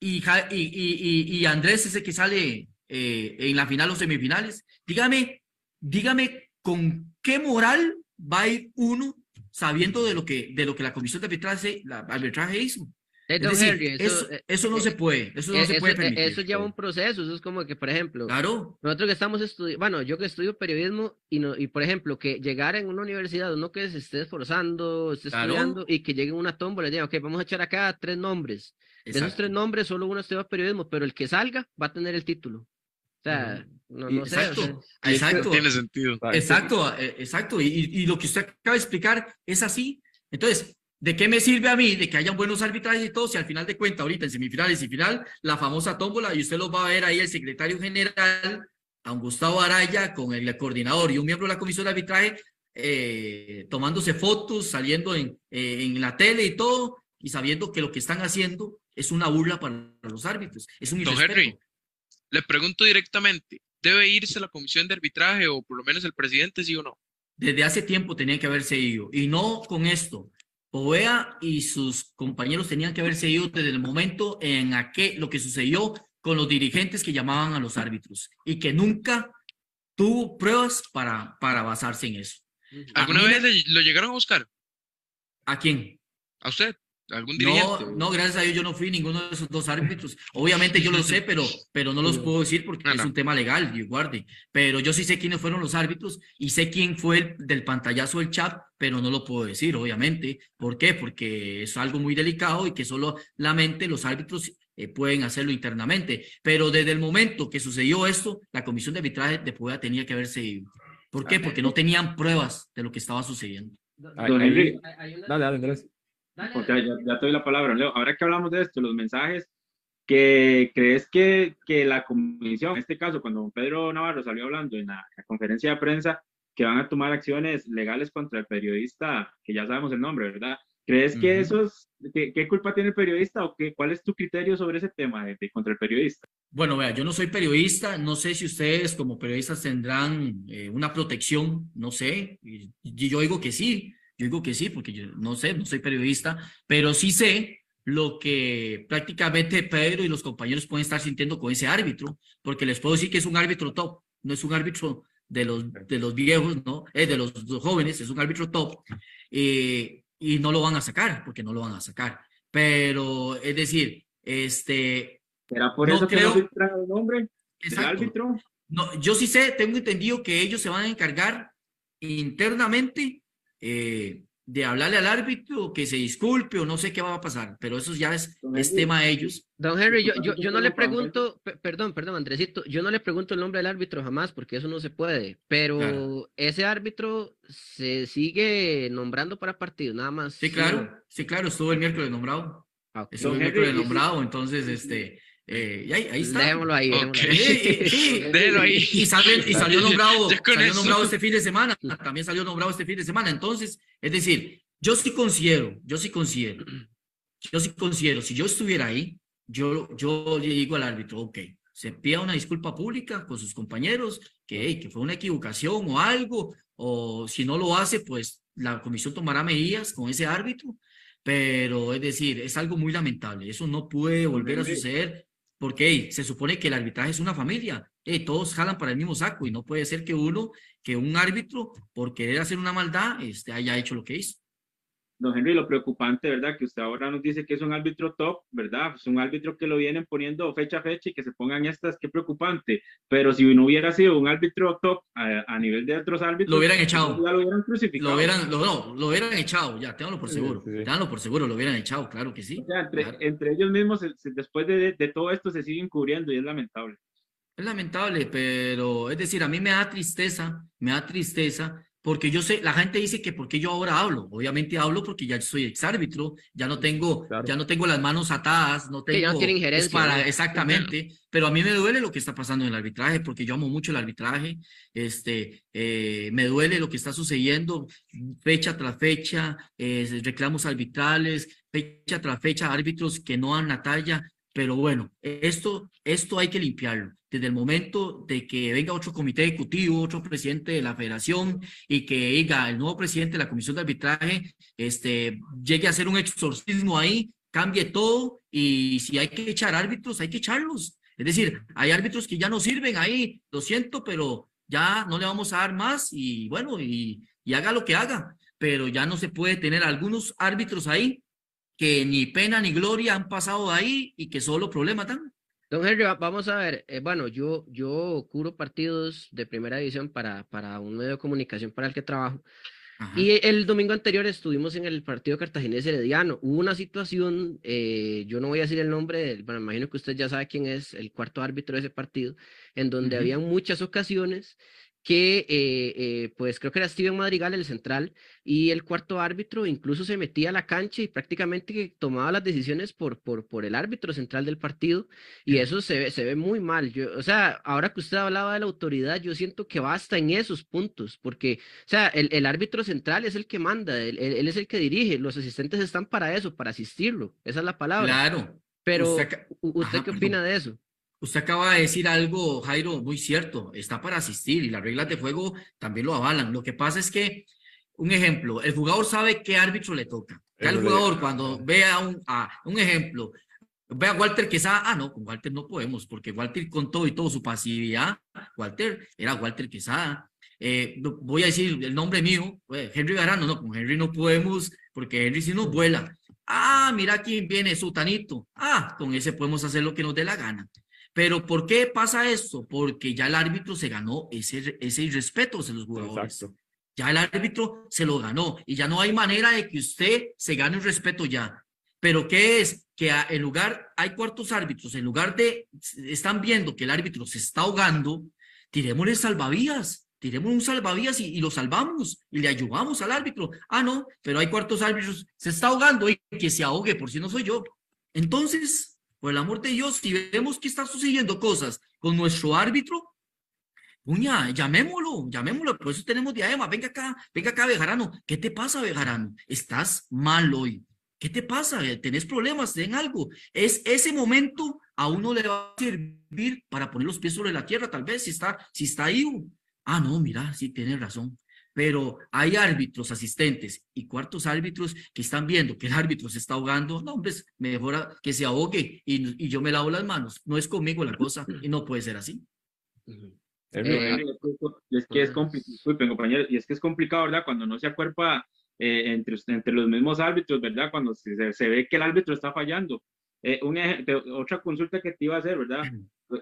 y, y, y, Andrés es el que sale eh, en la final o semifinales. Dígame, dígame con qué moral va a ir uno sabiendo de lo que, de lo que la comisión de arbitraje, la arbitraje hizo. Eh, eso, eso, no se puede, eso no se puede permitir. Eso lleva un proceso, eso es como que, por ejemplo, claro. nosotros que estamos estudiando, bueno, yo que estudio periodismo y, no, y por ejemplo, que llegar en una universidad, uno que se esté esforzando, esté estudiando y que llegue una tómbola y diga, ok, vamos a echar acá tres nombres. De esos tres nombres, solo uno estudia periodismo, pero el que salga va a tener el título. O sea, no, no exacto, sé. exacto. Tiene sentido. Exacto, eh, exacto. Y, y lo que usted acaba de explicar es así. Entonces, ¿De qué me sirve a mí de que hayan buenos arbitrajes y todo si al final de cuentas, ahorita en semifinales y final, la famosa tómbola, y usted lo va a ver ahí el secretario general, a un Gustavo Araya, con el coordinador y un miembro de la comisión de arbitraje, eh, tomándose fotos, saliendo en, eh, en la tele y todo, y sabiendo que lo que están haciendo es una burla para los árbitros, es un Don Henry, le pregunto directamente, ¿debe irse la comisión de arbitraje o por lo menos el presidente, sí o no? Desde hace tiempo tenía que haberse ido, y no con esto, OEA y sus compañeros tenían que haberse ido desde el momento en aquel, lo que sucedió con los dirigentes que llamaban a los árbitros y que nunca tuvo pruebas para, para basarse en eso. ¿Alguna vez lo llegaron a buscar? ¿A quién? ¿A usted? ¿Algún dirigente? No, no, gracias a Dios yo no fui ninguno de esos dos árbitros. Obviamente yo lo sé, pero, pero no los puedo decir porque es un tema legal, y guarde. Pero yo sí sé quiénes fueron los árbitros y sé quién fue el del pantallazo del chat, pero no lo puedo decir, obviamente. ¿Por qué? Porque es algo muy delicado y que solo la mente, los árbitros eh, pueden hacerlo internamente. Pero desde el momento que sucedió esto, la comisión de arbitraje de Puebla tenía que haberse ido. ¿Por qué? Porque no tenían pruebas de lo que estaba sucediendo. Dale, dale, Andrés. Porque ya, ya, te doy la palabra, Leo. Ahora que hablamos de esto, los mensajes, que crees que, que la comisión, en este caso, cuando Pedro Navarro salió hablando en la, conferencia de prensa, que van a tomar acciones legales contra el periodista, que ya sabemos el nombre, ¿verdad? ¿Crees que esos, que, qué culpa tiene el periodista o qué, cuál es tu criterio sobre ese tema de, contra el periodista? Bueno, vea, yo no soy periodista, no sé si ustedes como periodistas tendrán eh, una protección, no sé, y, y yo digo que sí, yo digo que sí, porque yo no sé, no soy periodista, pero sí sé lo que prácticamente Pedro y los compañeros pueden estar sintiendo con ese árbitro, porque les puedo decir que es un árbitro top, no es un árbitro de los, de los viejos, ¿no? Es de los, jóvenes, es un árbitro top, eh, y no lo van a sacar, porque no lo van a sacar. Pero, es decir, este... ¿Será por eso creo, que no el nombre del árbitro? No, yo sí sé, tengo entendido que ellos se van a encargar internamente eh, de hablarle al árbitro que se disculpe o no sé qué va a pasar, pero eso ya es, es tema de ellos. Don Henry, yo, yo, yo no le pregunto, perdón, perdón, Andresito, yo no le pregunto el nombre del árbitro jamás porque eso no se puede, pero ese árbitro se sigue nombrando para partidos, nada más. Sí, claro, sí, claro, estuvo el miércoles nombrado. Ah, estuvo el miércoles nombrado, entonces, este, eh, ahí, ahí, está. Dejémoslo ahí. Déjalo ahí. Y, salió, y salió nombrado, salió nombrado este fin de semana. También salió nombrado este fin de semana. Entonces, es decir, yo sí considero, yo sí considero, yo sí considero, si yo estuviera ahí, yo, yo le digo al árbitro, ok, se pida una disculpa pública con sus compañeros, que, que fue una equivocación o algo, o si no lo hace, pues la comisión tomará medidas con ese árbitro, pero es decir, es algo muy lamentable, eso no puede volver a suceder porque se supone que el arbitraje es una familia, todos jalan para el mismo saco y no puede ser que uno, que un árbitro, por querer hacer una maldad, este, haya hecho lo que hizo. Don Henry, lo preocupante, ¿verdad? Que usted ahora nos dice que es un árbitro top, ¿verdad? Es un árbitro que lo vienen poniendo fecha a fecha y que se pongan estas, qué preocupante. Pero si no hubiera sido un árbitro top a, nivel de otros árbitros, lo hubieran echado. Ya lo hubieran crucificado. Lo hubieran, no, lo hubieran echado, ya, ténganlo por seguro. Sí, por seguro, lo hubieran echado, claro que sí. O sea, entre, ellos mismos, después de, de todo esto, se siguen cubriendo y es lamentable. Es lamentable, pero es decir, a mí me da tristeza, me da tristeza porque yo sé, la gente dice que porque yo ahora hablo, obviamente hablo porque ya soy exárbitro, ya no tengo, Claro. ya no tengo las manos atadas, no Que tengo ya no tiene es injerencia, para- ¿no? exactamente, pero a mí me duele lo que está pasando en el arbitraje, porque yo amo mucho el arbitraje, este, eh, me duele lo que está sucediendo fecha tras fecha, eh, reclamos arbitrales, fecha tras fecha, árbitros que no dan la talla, pero bueno, esto, esto hay que limpiarlo. Desde el momento de que venga otro comité ejecutivo, otro presidente de la federación y que diga el nuevo presidente de la comisión de arbitraje, este, llegue a hacer un exorcismo ahí, cambie todo y si hay que echar árbitros, hay que echarlos. Es decir, hay árbitros que ya no sirven ahí, lo siento, pero ya no le vamos a dar más y bueno, y, y haga lo que haga, pero ya no se puede tener algunos árbitros ahí que ni pena ni gloria han pasado de ahí y que solo problemas dan. Don Henry, va- vamos a ver, eh, bueno, yo, yo cubro partidos de primera división para, para un medio de comunicación para el que trabajo. Ajá. Y el domingo anterior estuvimos en el partido cartaginés herediano. Hubo una situación, eh, yo no voy a decir el nombre, del, bueno, imagino que usted ya sabe quién es el cuarto árbitro de ese partido, en donde Ujú. había muchas ocasiones que, eh, eh, pues creo que era Steven Madrigal el central, y el cuarto árbitro incluso se metía a la cancha y prácticamente que tomaba las decisiones por, por, por el árbitro central del partido, y eso se ve, se ve muy mal. Yo, o sea, ahora que usted hablaba de la autoridad, yo siento que basta en esos puntos, porque o sea, el, el árbitro central es el que manda, él, él- es el que dirige, los asistentes están para eso, para asistirlo, esa es la palabra. Claro. Pero, Usted ¿usted Ajá, qué perdón. opina de eso? Usted acaba de decir algo, Jairo, muy cierto, está para asistir y las reglas de juego también lo avalan. Lo que pasa es que, un ejemplo, el jugador sabe qué árbitro le toca. Ya el jugador cuando vea un, a, un ejemplo, ve a Walter Quesada, ah, no, con Walter no podemos, porque Walter con todo y todo su pasividad, Walter era Walter Quesada. Eh, voy a decir el nombre mío, eh, Henry Garano, no, con Henry no podemos, porque Henry sí nos vuela. Ah, mira quién viene, Sutanito. Ah, con ese podemos hacer lo que nos dé la gana. Pero ¿por qué pasa esto? Porque ya el árbitro se ganó ese, ese irrespeto de los jugadores. Exacto. Ya el árbitro se lo ganó y ya no hay manera de que usted se gane el respeto ya. Pero ¿qué es? Que en lugar, hay cuartos árbitros, en lugar de, están viendo que el árbitro se está ahogando, tirémosle salvavidas, tiremos un salvavidas y, y lo salvamos y le ayudamos al árbitro. Ah, no, pero hay cuartos árbitros, se está ahogando y que se ahogue, por si no soy yo. Entonces, por el amor de Dios, si vemos que están sucediendo cosas con nuestro árbitro, Uña, llamémoslo, llamémoslo, por eso tenemos diadema. Venga acá, venga acá, Bejarano. ¿Qué te pasa, Bejarano? Estás mal hoy. ¿Qué te pasa? ¿Tenés problemas? ¿Ten algo? Es ese momento a uno le va a servir para poner los pies sobre la tierra, tal vez, si está, si está ahí. Ah, no, mira, sí, tienes razón. Pero hay árbitros asistentes y cuartos árbitros que están viendo que el árbitro se está ahogando. No, hombre, mejor que se ahogue y, y yo me lavo las manos. No es conmigo la cosa y no puede ser así. Eh, Henry, es que- y es que es complicado, compañeros, y es que es complicado, ¿verdad? Cuando no se acuerpa eh, entre, entre los mismos árbitros, ¿verdad? Cuando se, se ve que el árbitro está fallando. Eh, un ej- te- otra consulta que te iba a hacer, ¿verdad?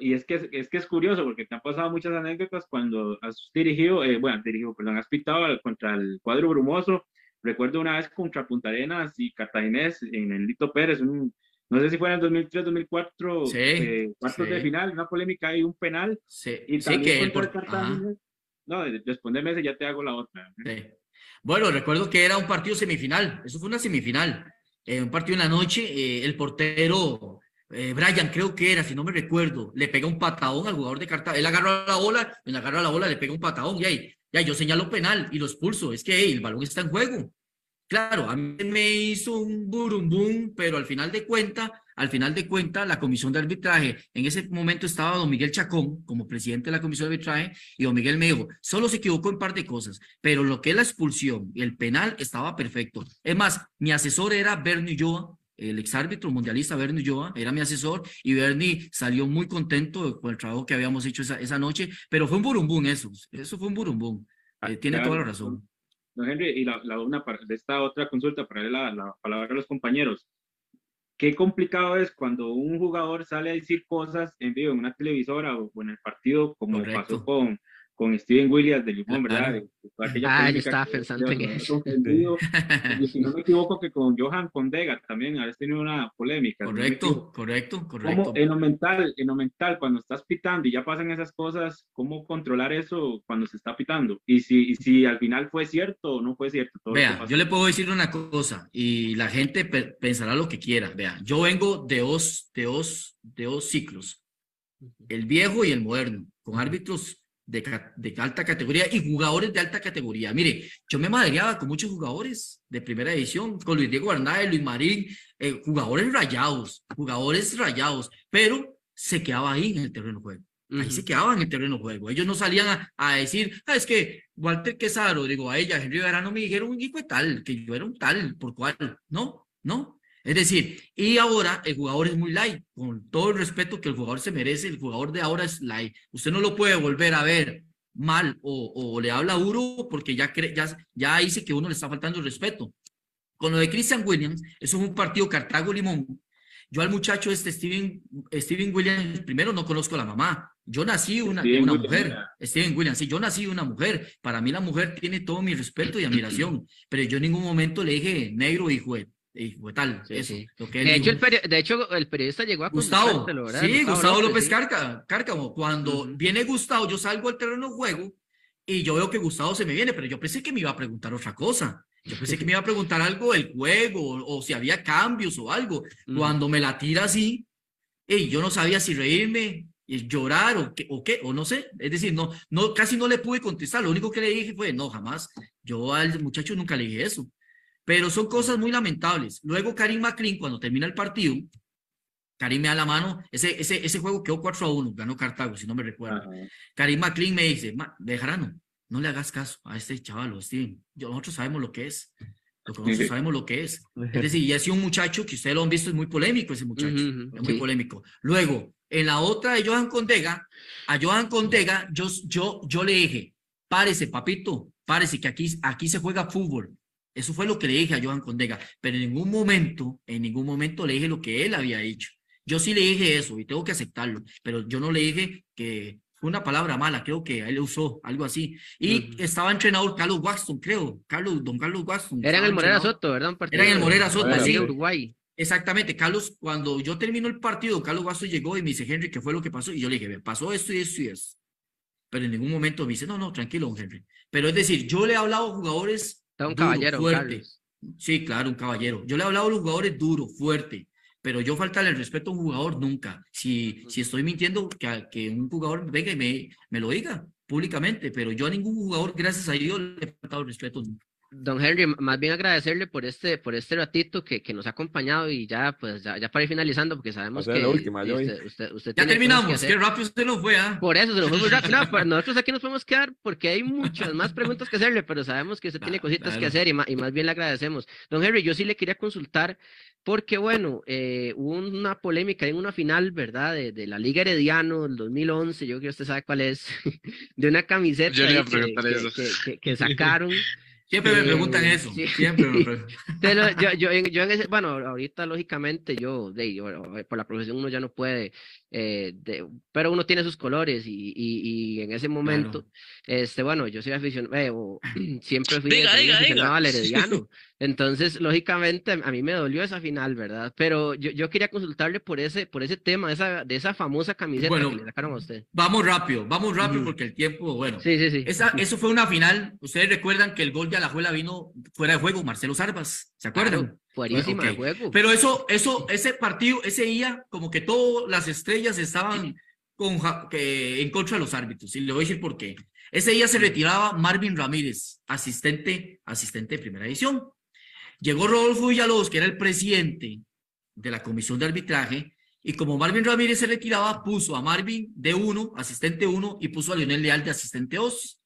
Y es que es, que es curioso porque te han pasado muchas anécdotas cuando has dirigido, eh, bueno, dirigido, perdón, has pitado contra el cuadro brumoso. Recuerdo una vez contra Punta Arenas y Cartaginés en el Lito Pérez, un, no sé si fue en el 2003, 2004, Sí, eh, cuartos de sí. final, una polémica y un penal. Sí, Y sí también que el contra el. No, de- respóndeme ese, ya te hago la otra. Sí. Bueno, recuerdo que era un partido semifinal, eso fue una semifinal, eh, un partido en la noche, eh, el portero eh, Brian, creo que era, si no me recuerdo, le pega un patadón al jugador de Cartagena, él agarra la bola, él agarra la bola, le pega un patadón, y ahí, ya yo señalo penal y lo expulso, es que el balón está en juego. Claro, a mí me hizo un burumbum, pero al final de cuenta, al final de cuenta, la comisión de arbitraje, en ese momento estaba don Miguel Chacón como presidente de la comisión de arbitraje, y don Miguel me dijo, solo se equivocó en un par de cosas, pero lo que es la expulsión y el penal estaba perfecto. Es más, mi asesor era Bernie Ulloa, el exárbitro mundialista Bernie Ulloa, era mi asesor, y Bernie salió muy contento con el trabajo que habíamos hecho esa, esa noche, pero fue un burumbum eso, eso fue un burumbum. Eh, tiene toda la razón. Don Henry, y la, la una esta otra consulta para la, la palabra a los compañeros. Qué complicado es cuando un jugador sale a decir cosas en vivo en una televisora o, o en el partido, como Correcto. pasó con, con Steven Williams de Limón, ¿verdad? De- de aquella Ah, yo estaba que- pensando en que- eso. comprendido. Y si no me equivoco, que con Johan Condega también habéis tenido una polémica. si no. Correcto, correcto, ¿Cómo correcto. en lo mental, en lo mental, cuando estás pitando y ya pasan esas cosas, cómo controlar eso cuando se está pitando? Y si, y si al final fue cierto o no fue cierto. todo Vea, yo le puedo decir una cosa y la gente pe- pensará lo que quiera. Vea, yo vengo de dos, de dos, de dos ciclos, el viejo y el moderno, con árbitros de, de alta categoría y jugadores de alta categoría. Mire, yo me madreaba con muchos jugadores de primera edición, con Luis Diego Arnaiz, Luis Marín, eh, jugadores rayados, jugadores rayados, pero se quedaba ahí en el terreno de juego. Ahí se Ujú. quedaban en el terreno de juego. Ellos no salían a, a decir, ah, es que Walter Quesaro, digo, a ella, Henry Verano me dijeron hijo de tal, que yo era un tal, por cual. No, no. Es decir, y ahora el jugador es muy light, con todo el respeto que el jugador se merece, el jugador de ahora es light. Usted no lo puede volver a ver mal o, o le habla duro porque ya, cree, ya, ya dice que uno le está faltando el respeto. Con lo de Christian Williams, eso es un partido Cartago-Limón. Yo al muchacho este Steven, Steven Williams, primero no conozco a la mamá. Yo nací una, Steven una mujer. Steven Williams, sí, yo nací una mujer. Para mí la mujer tiene todo mi respeto y admiración, pero yo en ningún momento le dije negro hijo de, hijo de tal. Sí, eso, sí. lo que él De hecho, dijo. el de hecho, el periodista llegó a Gustavo, sí, Gustavo López sí. Cárca- Cárcamo. Cuando viene Gustavo, yo salgo al terreno de juego y yo veo que Gustavo se me viene, pero yo pensé que me iba a preguntar otra cosa. Yo pensé que me iba a preguntar algo del juego o, o si había cambios o algo. Ujú. Cuando me la tira así, y yo no sabía si reírme, y llorar o qué, o qué, o no sé. Es decir, no, no, casi no le pude contestar. Lo único que le dije fue, no, jamás. Yo al muchacho nunca le dije eso. Pero son cosas muy lamentables. Luego Karim McLean, cuando termina el partido, Karim me da la mano, ese, ese, ese juego quedó 4 a 1, ganó Cartago, si no me recuerdo. Karim McLean me dice, "Ma- Bejarano, no le hagas caso a este chaval, Steven. Yo, nosotros sabemos lo que es. Nosotros sabemos lo que es. Es decir, y ha sido un muchacho que ustedes lo han visto, es muy polémico ese muchacho. Es muy sí. polémico. Luego, en la otra de Johan Condega, a Johan Condega, yo, yo, yo le dije, párese, papito, párese, que aquí, aquí se juega fútbol. Eso fue lo que le dije a Johan Condega, pero en ningún momento, en ningún momento le dije lo que él había dicho. Yo sí le dije eso y tengo que aceptarlo, pero yo no le dije que fue una palabra mala, creo que él usó algo así. Y Ujú. estaba entrenador Carlos Waxton, creo, Carlos, don Carlos Waxton. Era en el Morera. Soto, ¿verdad? Era en el Morera Soto, de la sí. Uruguay. Exactamente, Carlos, cuando yo termino el partido, Carlos Guaso llegó y me dice, Henry, ¿qué fue lo que pasó? Y yo le dije, "Ve, pasó esto y esto y esto. Pero en ningún momento me dice, no, no, tranquilo, don Henry. Pero es decir, yo le he hablado a jugadores Está un duro, caballero, fuerte. Carlos. Sí, claro, un caballero. Yo le he hablado a los jugadores duro, fuerte, pero yo faltarle el respeto a un jugador nunca. Si, si estoy mintiendo, que, que un jugador venga y me, me lo diga públicamente, pero yo a ningún jugador, gracias a Dios, le he faltado el respeto nunca. Don Henry, más bien agradecerle por este, por este ratito que, que nos ha acompañado y ya, pues, ya, ya para ir finalizando, porque sabemos que la última, yo usted, usted, usted Ya tiene que terminamos, qué rápido se nos fue, ¿ah? Por eso se nos fue muy rápido. No, pero nosotros aquí nos podemos quedar porque hay muchas más preguntas que hacerle, pero sabemos que usted tiene Claro, cositas que claro. hacer y, ma- y más bien le agradecemos. Don Henry, yo sí le quería consultar porque, bueno, eh, hubo una polémica en una final, ¿verdad? De, de la Liga Herediano del 2011, yo creo que usted sabe cuál es, de una camiseta Yo le iba a ahí que, que- que- que- que sacaron. Siempre me preguntan eso, sí. siempre me preguntan. Pero yo, yo, yo en ese, bueno, ahorita lógicamente yo, por la profesión uno ya no puede, eh, de- pero uno tiene sus colores y, y, y en ese momento, este, bueno, yo soy aficionado, eh, o siempre fui Diga, diga, aficionado diga. al Herediano, entonces lógicamente a mí me dolió esa final, ¿verdad? Pero yo, yo quería consultarle por ese, por ese tema, esa, de esa famosa camiseta Bueno, que le sacaron a usted. Vamos rápido, vamos rápido Ujú. porque el tiempo, bueno. Sí, sí, sí. Esa, eso fue una final. Ustedes recuerdan que el gol de Alajuela vino fuera de juego, Marcelo Sarvas, ¿se acuerdan? Claro, fuerísima de Ok. juego. Pero eso, eso, ese partido, ese día, como que todas las estrellas estaban con, que, en contra de los árbitros. Y le voy a decir por qué. Ese día se retiraba Marvin Ramírez, asistente, asistente de primera edición. Llegó Rodolfo Villalobos, que era el presidente de la comisión de arbitraje, y como Marvin Ramírez se retiraba, puso a Marvin de uno, asistente uno, y puso a Leonel Leal de asistente dos.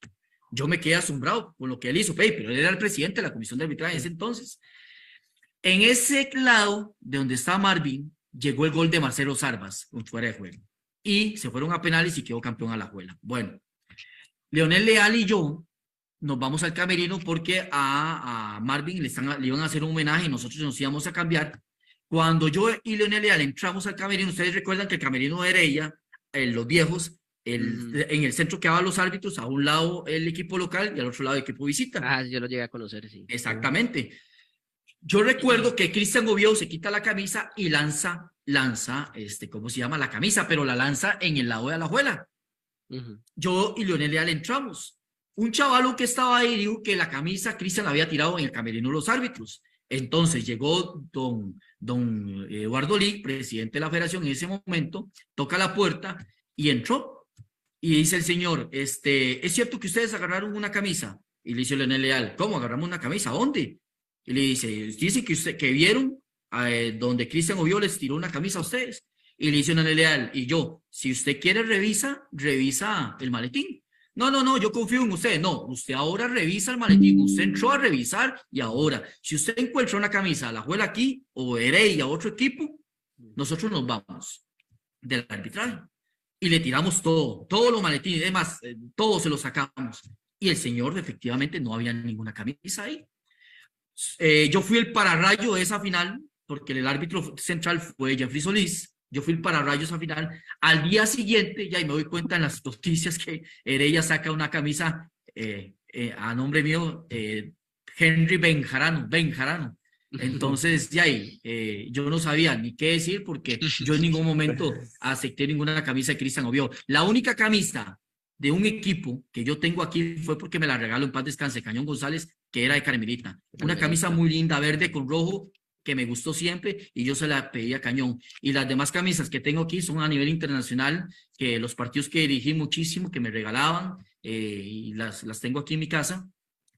Yo me quedé asombrado con lo que él hizo, pe, pero él era el presidente de la comisión de arbitraje en ese entonces. En ese lado de donde está Marvin, llegó el gol de Marcelo Sarvas, un fuera de juego. Y se fueron a penales y quedó campeón a la juela. Bueno, Leonel Leal y yo nos vamos al camerino porque a, a Marvin le, están, le iban a hacer un homenaje y nosotros nos íbamos a cambiar. Cuando yo y Leonel Leal entramos al camerino, ustedes recuerdan que el camerino de Heredia, eh, los viejos, El. En el centro quedaban los árbitros, a un lado el equipo local y al otro lado el equipo visita. Ah, yo lo llegué a conocer, sí. Exactamente. Yo recuerdo que Cristian Oviedo se quita la camisa y lanza, lanza, este, ¿cómo se llama? La camisa, pero la lanza en el lado de Alajuela. Ujú. Yo y Leonel Leal entramos. Un chavalo que estaba ahí dijo que la camisa Cristian la había tirado en el camerino de los árbitros. Entonces llegó don, don Eduardo Lee, presidente de la federación en ese momento, toca la puerta y entró. Y dice el señor, este, ¿es cierto que ustedes agarraron una camisa? Y le dice Leonel Leal, ¿cómo agarramos una camisa? ¿Dónde? Y le dice, dice que, usted, que vieron eh, donde Cristian Oviedo les tiró una camisa a ustedes. Y le dice Leonel Leal, y yo, si usted quiere revisa, revisa el maletín. No, no, no, yo confío en usted. No, usted ahora revisa el maletín. Usted entró a revisar y ahora, si usted encuentra una camisa, la juega aquí o Heredia, otro equipo, nosotros nos vamos del arbitraje y le tiramos todo, todos los maletines, además, eh, todos se los sacamos. Y el señor, efectivamente, no había ninguna camisa ahí. Eh, yo fui el pararrayo de esa final, porque el árbitro central fue Jeffrey Solís. Yo fui el pararrayo esa final. Al día siguiente, ya y me doy cuenta en las noticias que Heredia saca una camisa eh, eh, a nombre mío, Henry Benjarano, Benjarano. Entonces, ya ahí, eh, yo no sabía ni qué decir porque yo en ningún momento acepté ninguna camisa de Cristian Oviedo. La única camisa de un equipo que yo tengo aquí fue porque me la regaló en paz descanse Cañón González, que era de Carmelita. Una camisa muy linda, verde con rojo, que me gustó siempre y yo se la pedí a Cañón. Y las demás camisas que tengo aquí son a nivel internacional, que los partidos que dirigí muchísimo, que me regalaban, eh, y las, las tengo aquí en mi casa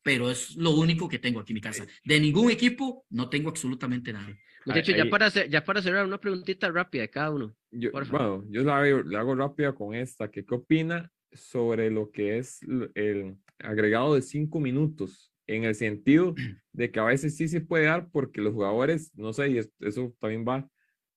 pero es lo único que tengo aquí en mi casa. De ningún equipo no tengo absolutamente nada. Muchachos, ya para, hacer- ya para cerrar, una preguntita rápida de cada uno. Yo, Por favor. bueno, yo la hago, la hago rápida con esta. que ¿Qué opina sobre lo que es el agregado de cinco minutos? En el sentido de que a veces sí se puede dar porque los jugadores, no sé, y es- eso también va,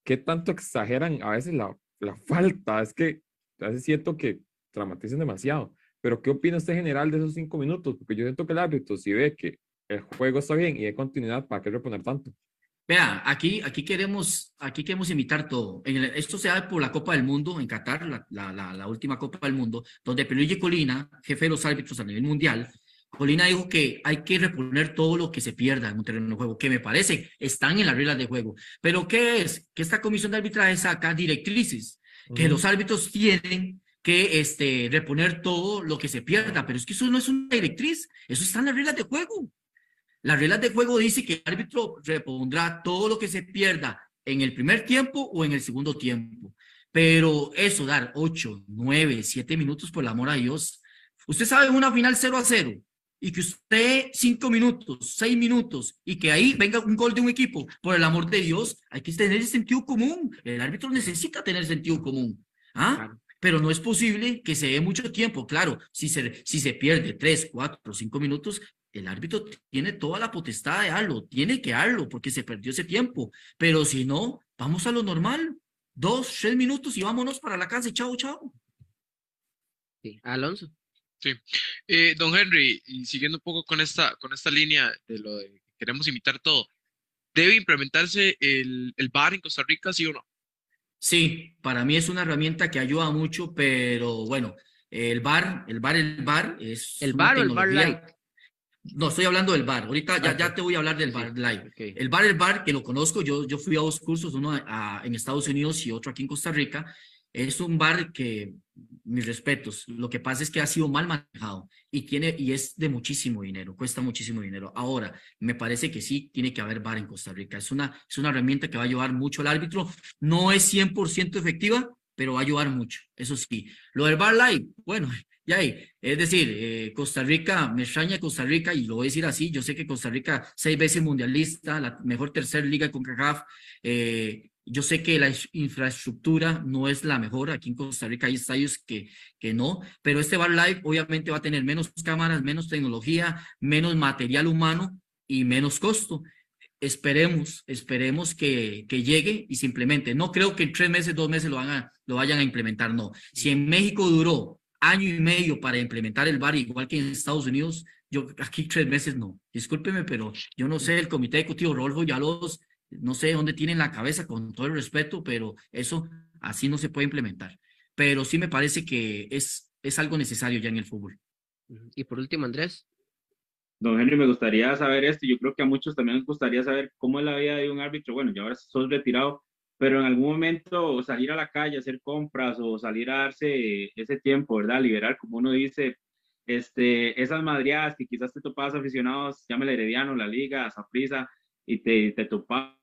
¿qué tanto exageran a veces la, la falta? Es que a veces siento que dramatizan demasiado. Pero ¿qué opina usted general de esos cinco minutos? Porque yo siento que el árbitro, si ve que el juego está bien y hay continuidad, ¿para qué reponer tanto? Vea, aquí, aquí queremos, aquí queremos imitar todo. En el- esto se da por la Copa del Mundo en Qatar, la, la, la, la última Copa del Mundo, donde Pierluigi Colina, jefe de los árbitros a nivel mundial, Colina dijo que hay que reponer todo lo que se pierda en un terreno de juego, que me parece están en las reglas de juego. Pero ¿qué es? Que esta comisión de arbitraje saca directrices que los árbitros tienen que este, reponer todo lo que se pierda, pero es que eso no es una directriz, eso está en las reglas de juego. Las reglas de juego dice que el árbitro repondrá todo lo que se pierda en el primer tiempo o en el segundo tiempo. Pero eso, dar 8, 9, 7 minutos, por el amor a Dios. Usted sabe una final 0 a 0 y que usted 5 minutos, 6 minutos y que ahí venga un gol de un equipo, por el amor de Dios, hay que tener el sentido común. El árbitro necesita tener sentido común. ¿Ah? Claro. Pero no es posible que se dé mucho tiempo. Claro, si se, si se pierde 3, 4, 5 minutos, el árbitro tiene toda la potestad de darlo, tiene que darlo porque se perdió ese tiempo. Pero si no, vamos a lo normal. Dos, tres minutos y vámonos para la casa chao, chao. Sí. Alonso. Eh, don Henry, y siguiendo un poco con esta, con esta línea de lo de que queremos imitar todo, ¿debe implementarse el, el VAR en Costa Rica, sí o no? Sí, para mí es una herramienta que ayuda mucho, pero bueno, el bar, el bar, el bar es. ¿El VAR o el tecnología- Lite? No, estoy hablando del bar. Ahorita ya, ya Ok. te voy a hablar del Sí, bar live. El bar, el bar, que lo conozco, yo, yo fui a dos cursos, uno a- en Estados Unidos y otro aquí en Costa Rica. Es un bar que, mis respetos, lo que pasa es que ha sido mal manejado y, tiene, y es de muchísimo dinero, cuesta muchísimo dinero. Ahora, me parece que sí tiene que haber bar en Costa Rica. Es una, es una herramienta que va a ayudar mucho al árbitro. No es 100% efectiva, pero va a ayudar mucho, eso sí. Lo del bar live, bueno, ya ahí, es decir, eh, Costa Rica, me extraña Costa Rica y lo voy a decir así, yo sé que Costa Rica seis veces mundialista, la mejor tercera liga con CACAF, eh, yo sé que la infraestructura no es la mejor, aquí en Costa Rica hay estadios que, que no, pero este bar live obviamente va a tener menos cámaras, menos tecnología, menos material humano y menos costo. Esperemos, esperemos que, que llegue y se implemente. No creo que en tres meses, dos meses lo, van a- lo vayan a implementar, no. Si en México duró año y medio para implementar el VAR, igual que en Estados Unidos, yo aquí tres meses no. Discúlpeme, pero yo no sé, el comité ejecutivo Rolfo ya los, no sé dónde tienen la cabeza, con todo el respeto, pero eso así no se puede implementar. pero sí me parece que es, es algo necesario ya en el fútbol. Y por último, Andrés. Don Henry, me gustaría saber esto. Yo creo que a muchos también les gustaría saber cómo es la vida de un árbitro. Bueno, ya ahora sos retirado, pero en algún momento salir a la calle, hacer compras o salir a darse ese tiempo, ¿verdad? Liberar, como uno dice, este, esas madriadas que quizás te topabas aficionados, llámele Herediano, la Liga, Zaprisa, y te, te topaban,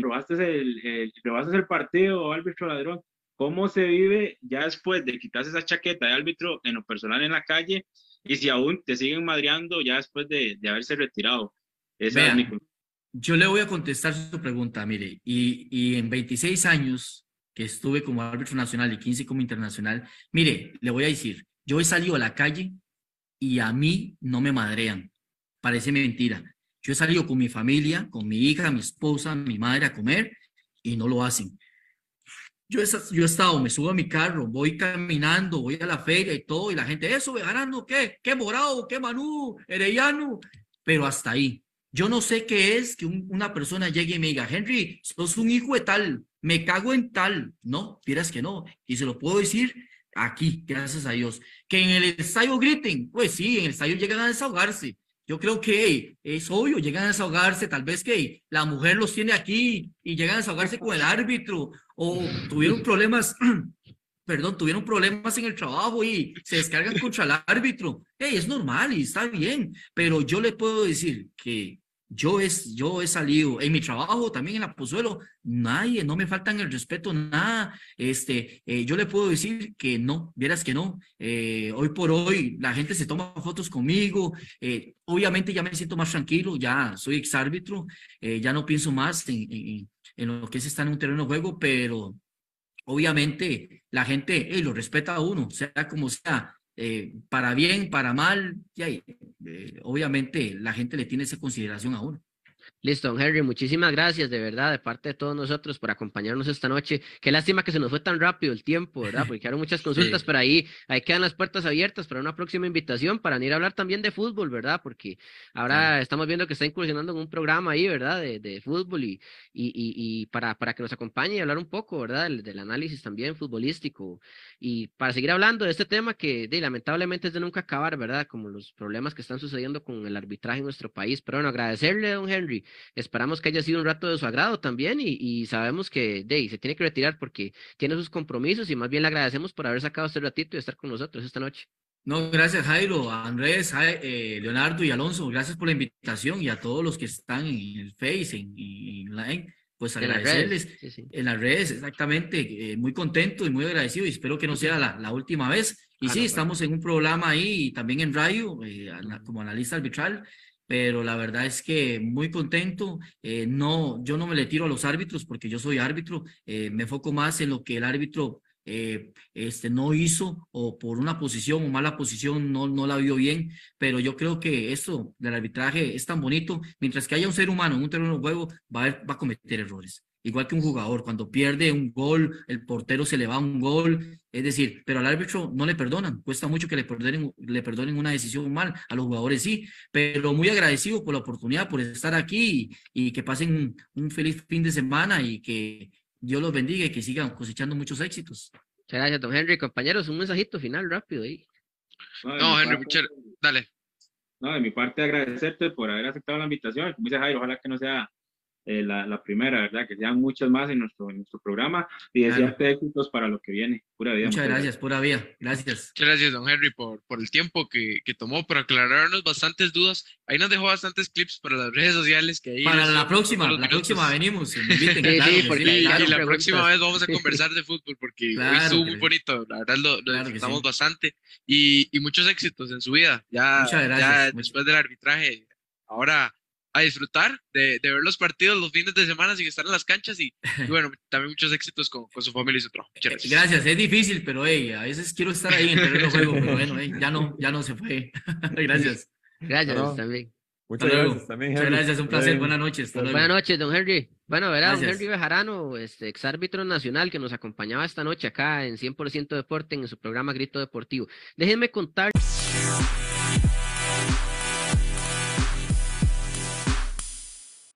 robaste el, el, robaste el partido, árbitro ladrón. ¿Cómo se vive ya después de quitarse esa chaqueta de árbitro en lo personal en la calle y si aún te siguen madreando ya después de, de haberse retirado? Esa Vea, es mi yo le voy a contestar su pregunta, mire, y, y en 26 años que estuve como árbitro nacional y 15 como internacional, mire, le voy a decir, yo he salido a la calle y a mí no me madrean. Parece mentira. Yo he salido con mi familia, con mi hija, mi esposa, mi madre a comer y no lo hacen. Yo he, yo he estado, me subo a mi carro, voy caminando, voy a la feria y todo, y la gente, eso, ganando, ¿qué? ¿Qué morado? ¿Qué manú? Herediano. Pero hasta ahí. Yo no sé qué es que un, una persona llegue y me diga, Henry, sos un hijo de tal, me cago en tal. No, dirás que no. Y se lo puedo decir aquí, gracias a Dios. Que en el estadio griten, pues sí, en el estadio llegan a desahogarse. Yo creo que es obvio, llegan a desahogarse, tal vez que la mujer los tiene aquí y llegan a desahogarse con el árbitro o tuvieron problemas, perdón, tuvieron problemas en el trabajo y se descargan contra el árbitro. Hey, es normal y está bien, pero yo le puedo decir que yo, es, yo he salido en mi trabajo, también en la Pozuelo, nadie, no me faltan el respeto, nada. Este, eh, yo le puedo decir que no, vieras que no. Eh, hoy por hoy la gente se toma fotos conmigo. Eh, obviamente ya me siento más tranquilo, ya soy exárbitro, eh, ya no pienso más en, en, en, lo que es estar en un terreno de juego, pero obviamente la gente lo respeta a uno, sea como sea. Eh, para bien, para mal, y ahí, eh, obviamente la gente le tiene esa consideración a uno. Listo, don Henry, muchísimas gracias de verdad de parte de todos nosotros por acompañarnos esta noche. Qué lástima que se nos fue tan rápido el tiempo, ¿verdad? Porque quedaron muchas consultas, sí. pero ahí, ahí quedan las puertas abiertas para una próxima invitación para venir a hablar también de fútbol, ¿verdad? Porque ahora sí. estamos viendo que está incursionando en un programa ahí, ¿verdad? De, de fútbol y, y, y, y, para, para que nos acompañe y hablar un poco, ¿verdad? Del, del, análisis también futbolístico y para seguir hablando de este tema que de, lamentablemente es de nunca acabar, ¿verdad? Como los problemas que están sucediendo con el arbitraje en nuestro país. Pero bueno, agradecerle, don Henry. Esperamos que haya sido un rato de su agrado también y, y sabemos que Dey se tiene que retirar porque tiene sus compromisos y más bien le agradecemos por haber sacado este ratito y estar con nosotros esta noche. No, gracias Jairo, Andrés, eh, Leonardo y Alonso, gracias por la invitación y a todos los que están en el Face, en, en, en pues agradecerles en las redes, sí, sí. En las redes exactamente, eh, muy contento y muy agradecido y espero que no sea la, la última vez. Y ah, sí, no, estamos en un programa ahí y también en radio, eh, como analista arbitral, pero la verdad es que muy contento. Eh, no, yo no me le tiro a los árbitros porque yo soy árbitro, eh, me enfoco más en lo que el árbitro eh, este, no hizo o por una posición o mala posición no, no la vio bien, pero yo creo que esto del arbitraje es tan bonito, mientras que haya un ser humano en un terreno de juego va a, va a cometer errores. Igual que un jugador, cuando pierde un gol, el portero se le va un gol, es decir, pero al árbitro no le perdonan, cuesta mucho que le perdonen, le perdonen una decisión mal, a los jugadores sí, pero muy agradecido por la oportunidad, por estar aquí y, y que pasen un feliz fin de semana y que Dios los bendiga y que sigan cosechando muchos éxitos. Muchas gracias, don Henry. Compañeros, un mensajito final rápido ahí. No, no Henry, parte, dale. No, de mi parte agradecerte por haber aceptado la invitación. Como dice Jairo, ojalá que no sea eh, la, la, primera, ¿verdad? Que sean muchas más en nuestro, en nuestro programa y desearte claro. éxitos para lo que viene. Pura vida. Muchas gracias, pura vida. Gracias. Muchas gracias, don Henry, por, por el tiempo que, que tomó para aclararnos bastantes dudas. Ahí nos dejó bastantes clips para las redes sociales. que ahí Para la próxima, la minutos. próxima venimos. Inviten, sí, sí, porque y, y la próxima vez vamos a conversar de fútbol porque claro, hoy estuvo muy bonito. La verdad lo, lo claro disfrutamos sí. bastante y, y muchos éxitos en su vida. Ya, Muchas gracias. ya después del arbitraje, ahora a disfrutar de, de, ver los partidos los fines de semana sin estar en las canchas y, y bueno, también muchos éxitos con, con, su familia y su trabajo. Gracias. gracias. es difícil, pero hey, a veces quiero estar ahí en el terreno de juego, pero bueno, hey, ya, no, ya no se fue. gracias. Gracias no. también. Muchas gracias también, Muchas gracias, un placer. Buenas noches. Buenas noches, don Henry. Bueno, verá, don Henry Bejarano, este, exárbitro nacional que nos acompañaba esta noche acá en 100% Deporte en su programa Grito Deportivo. Déjenme contar.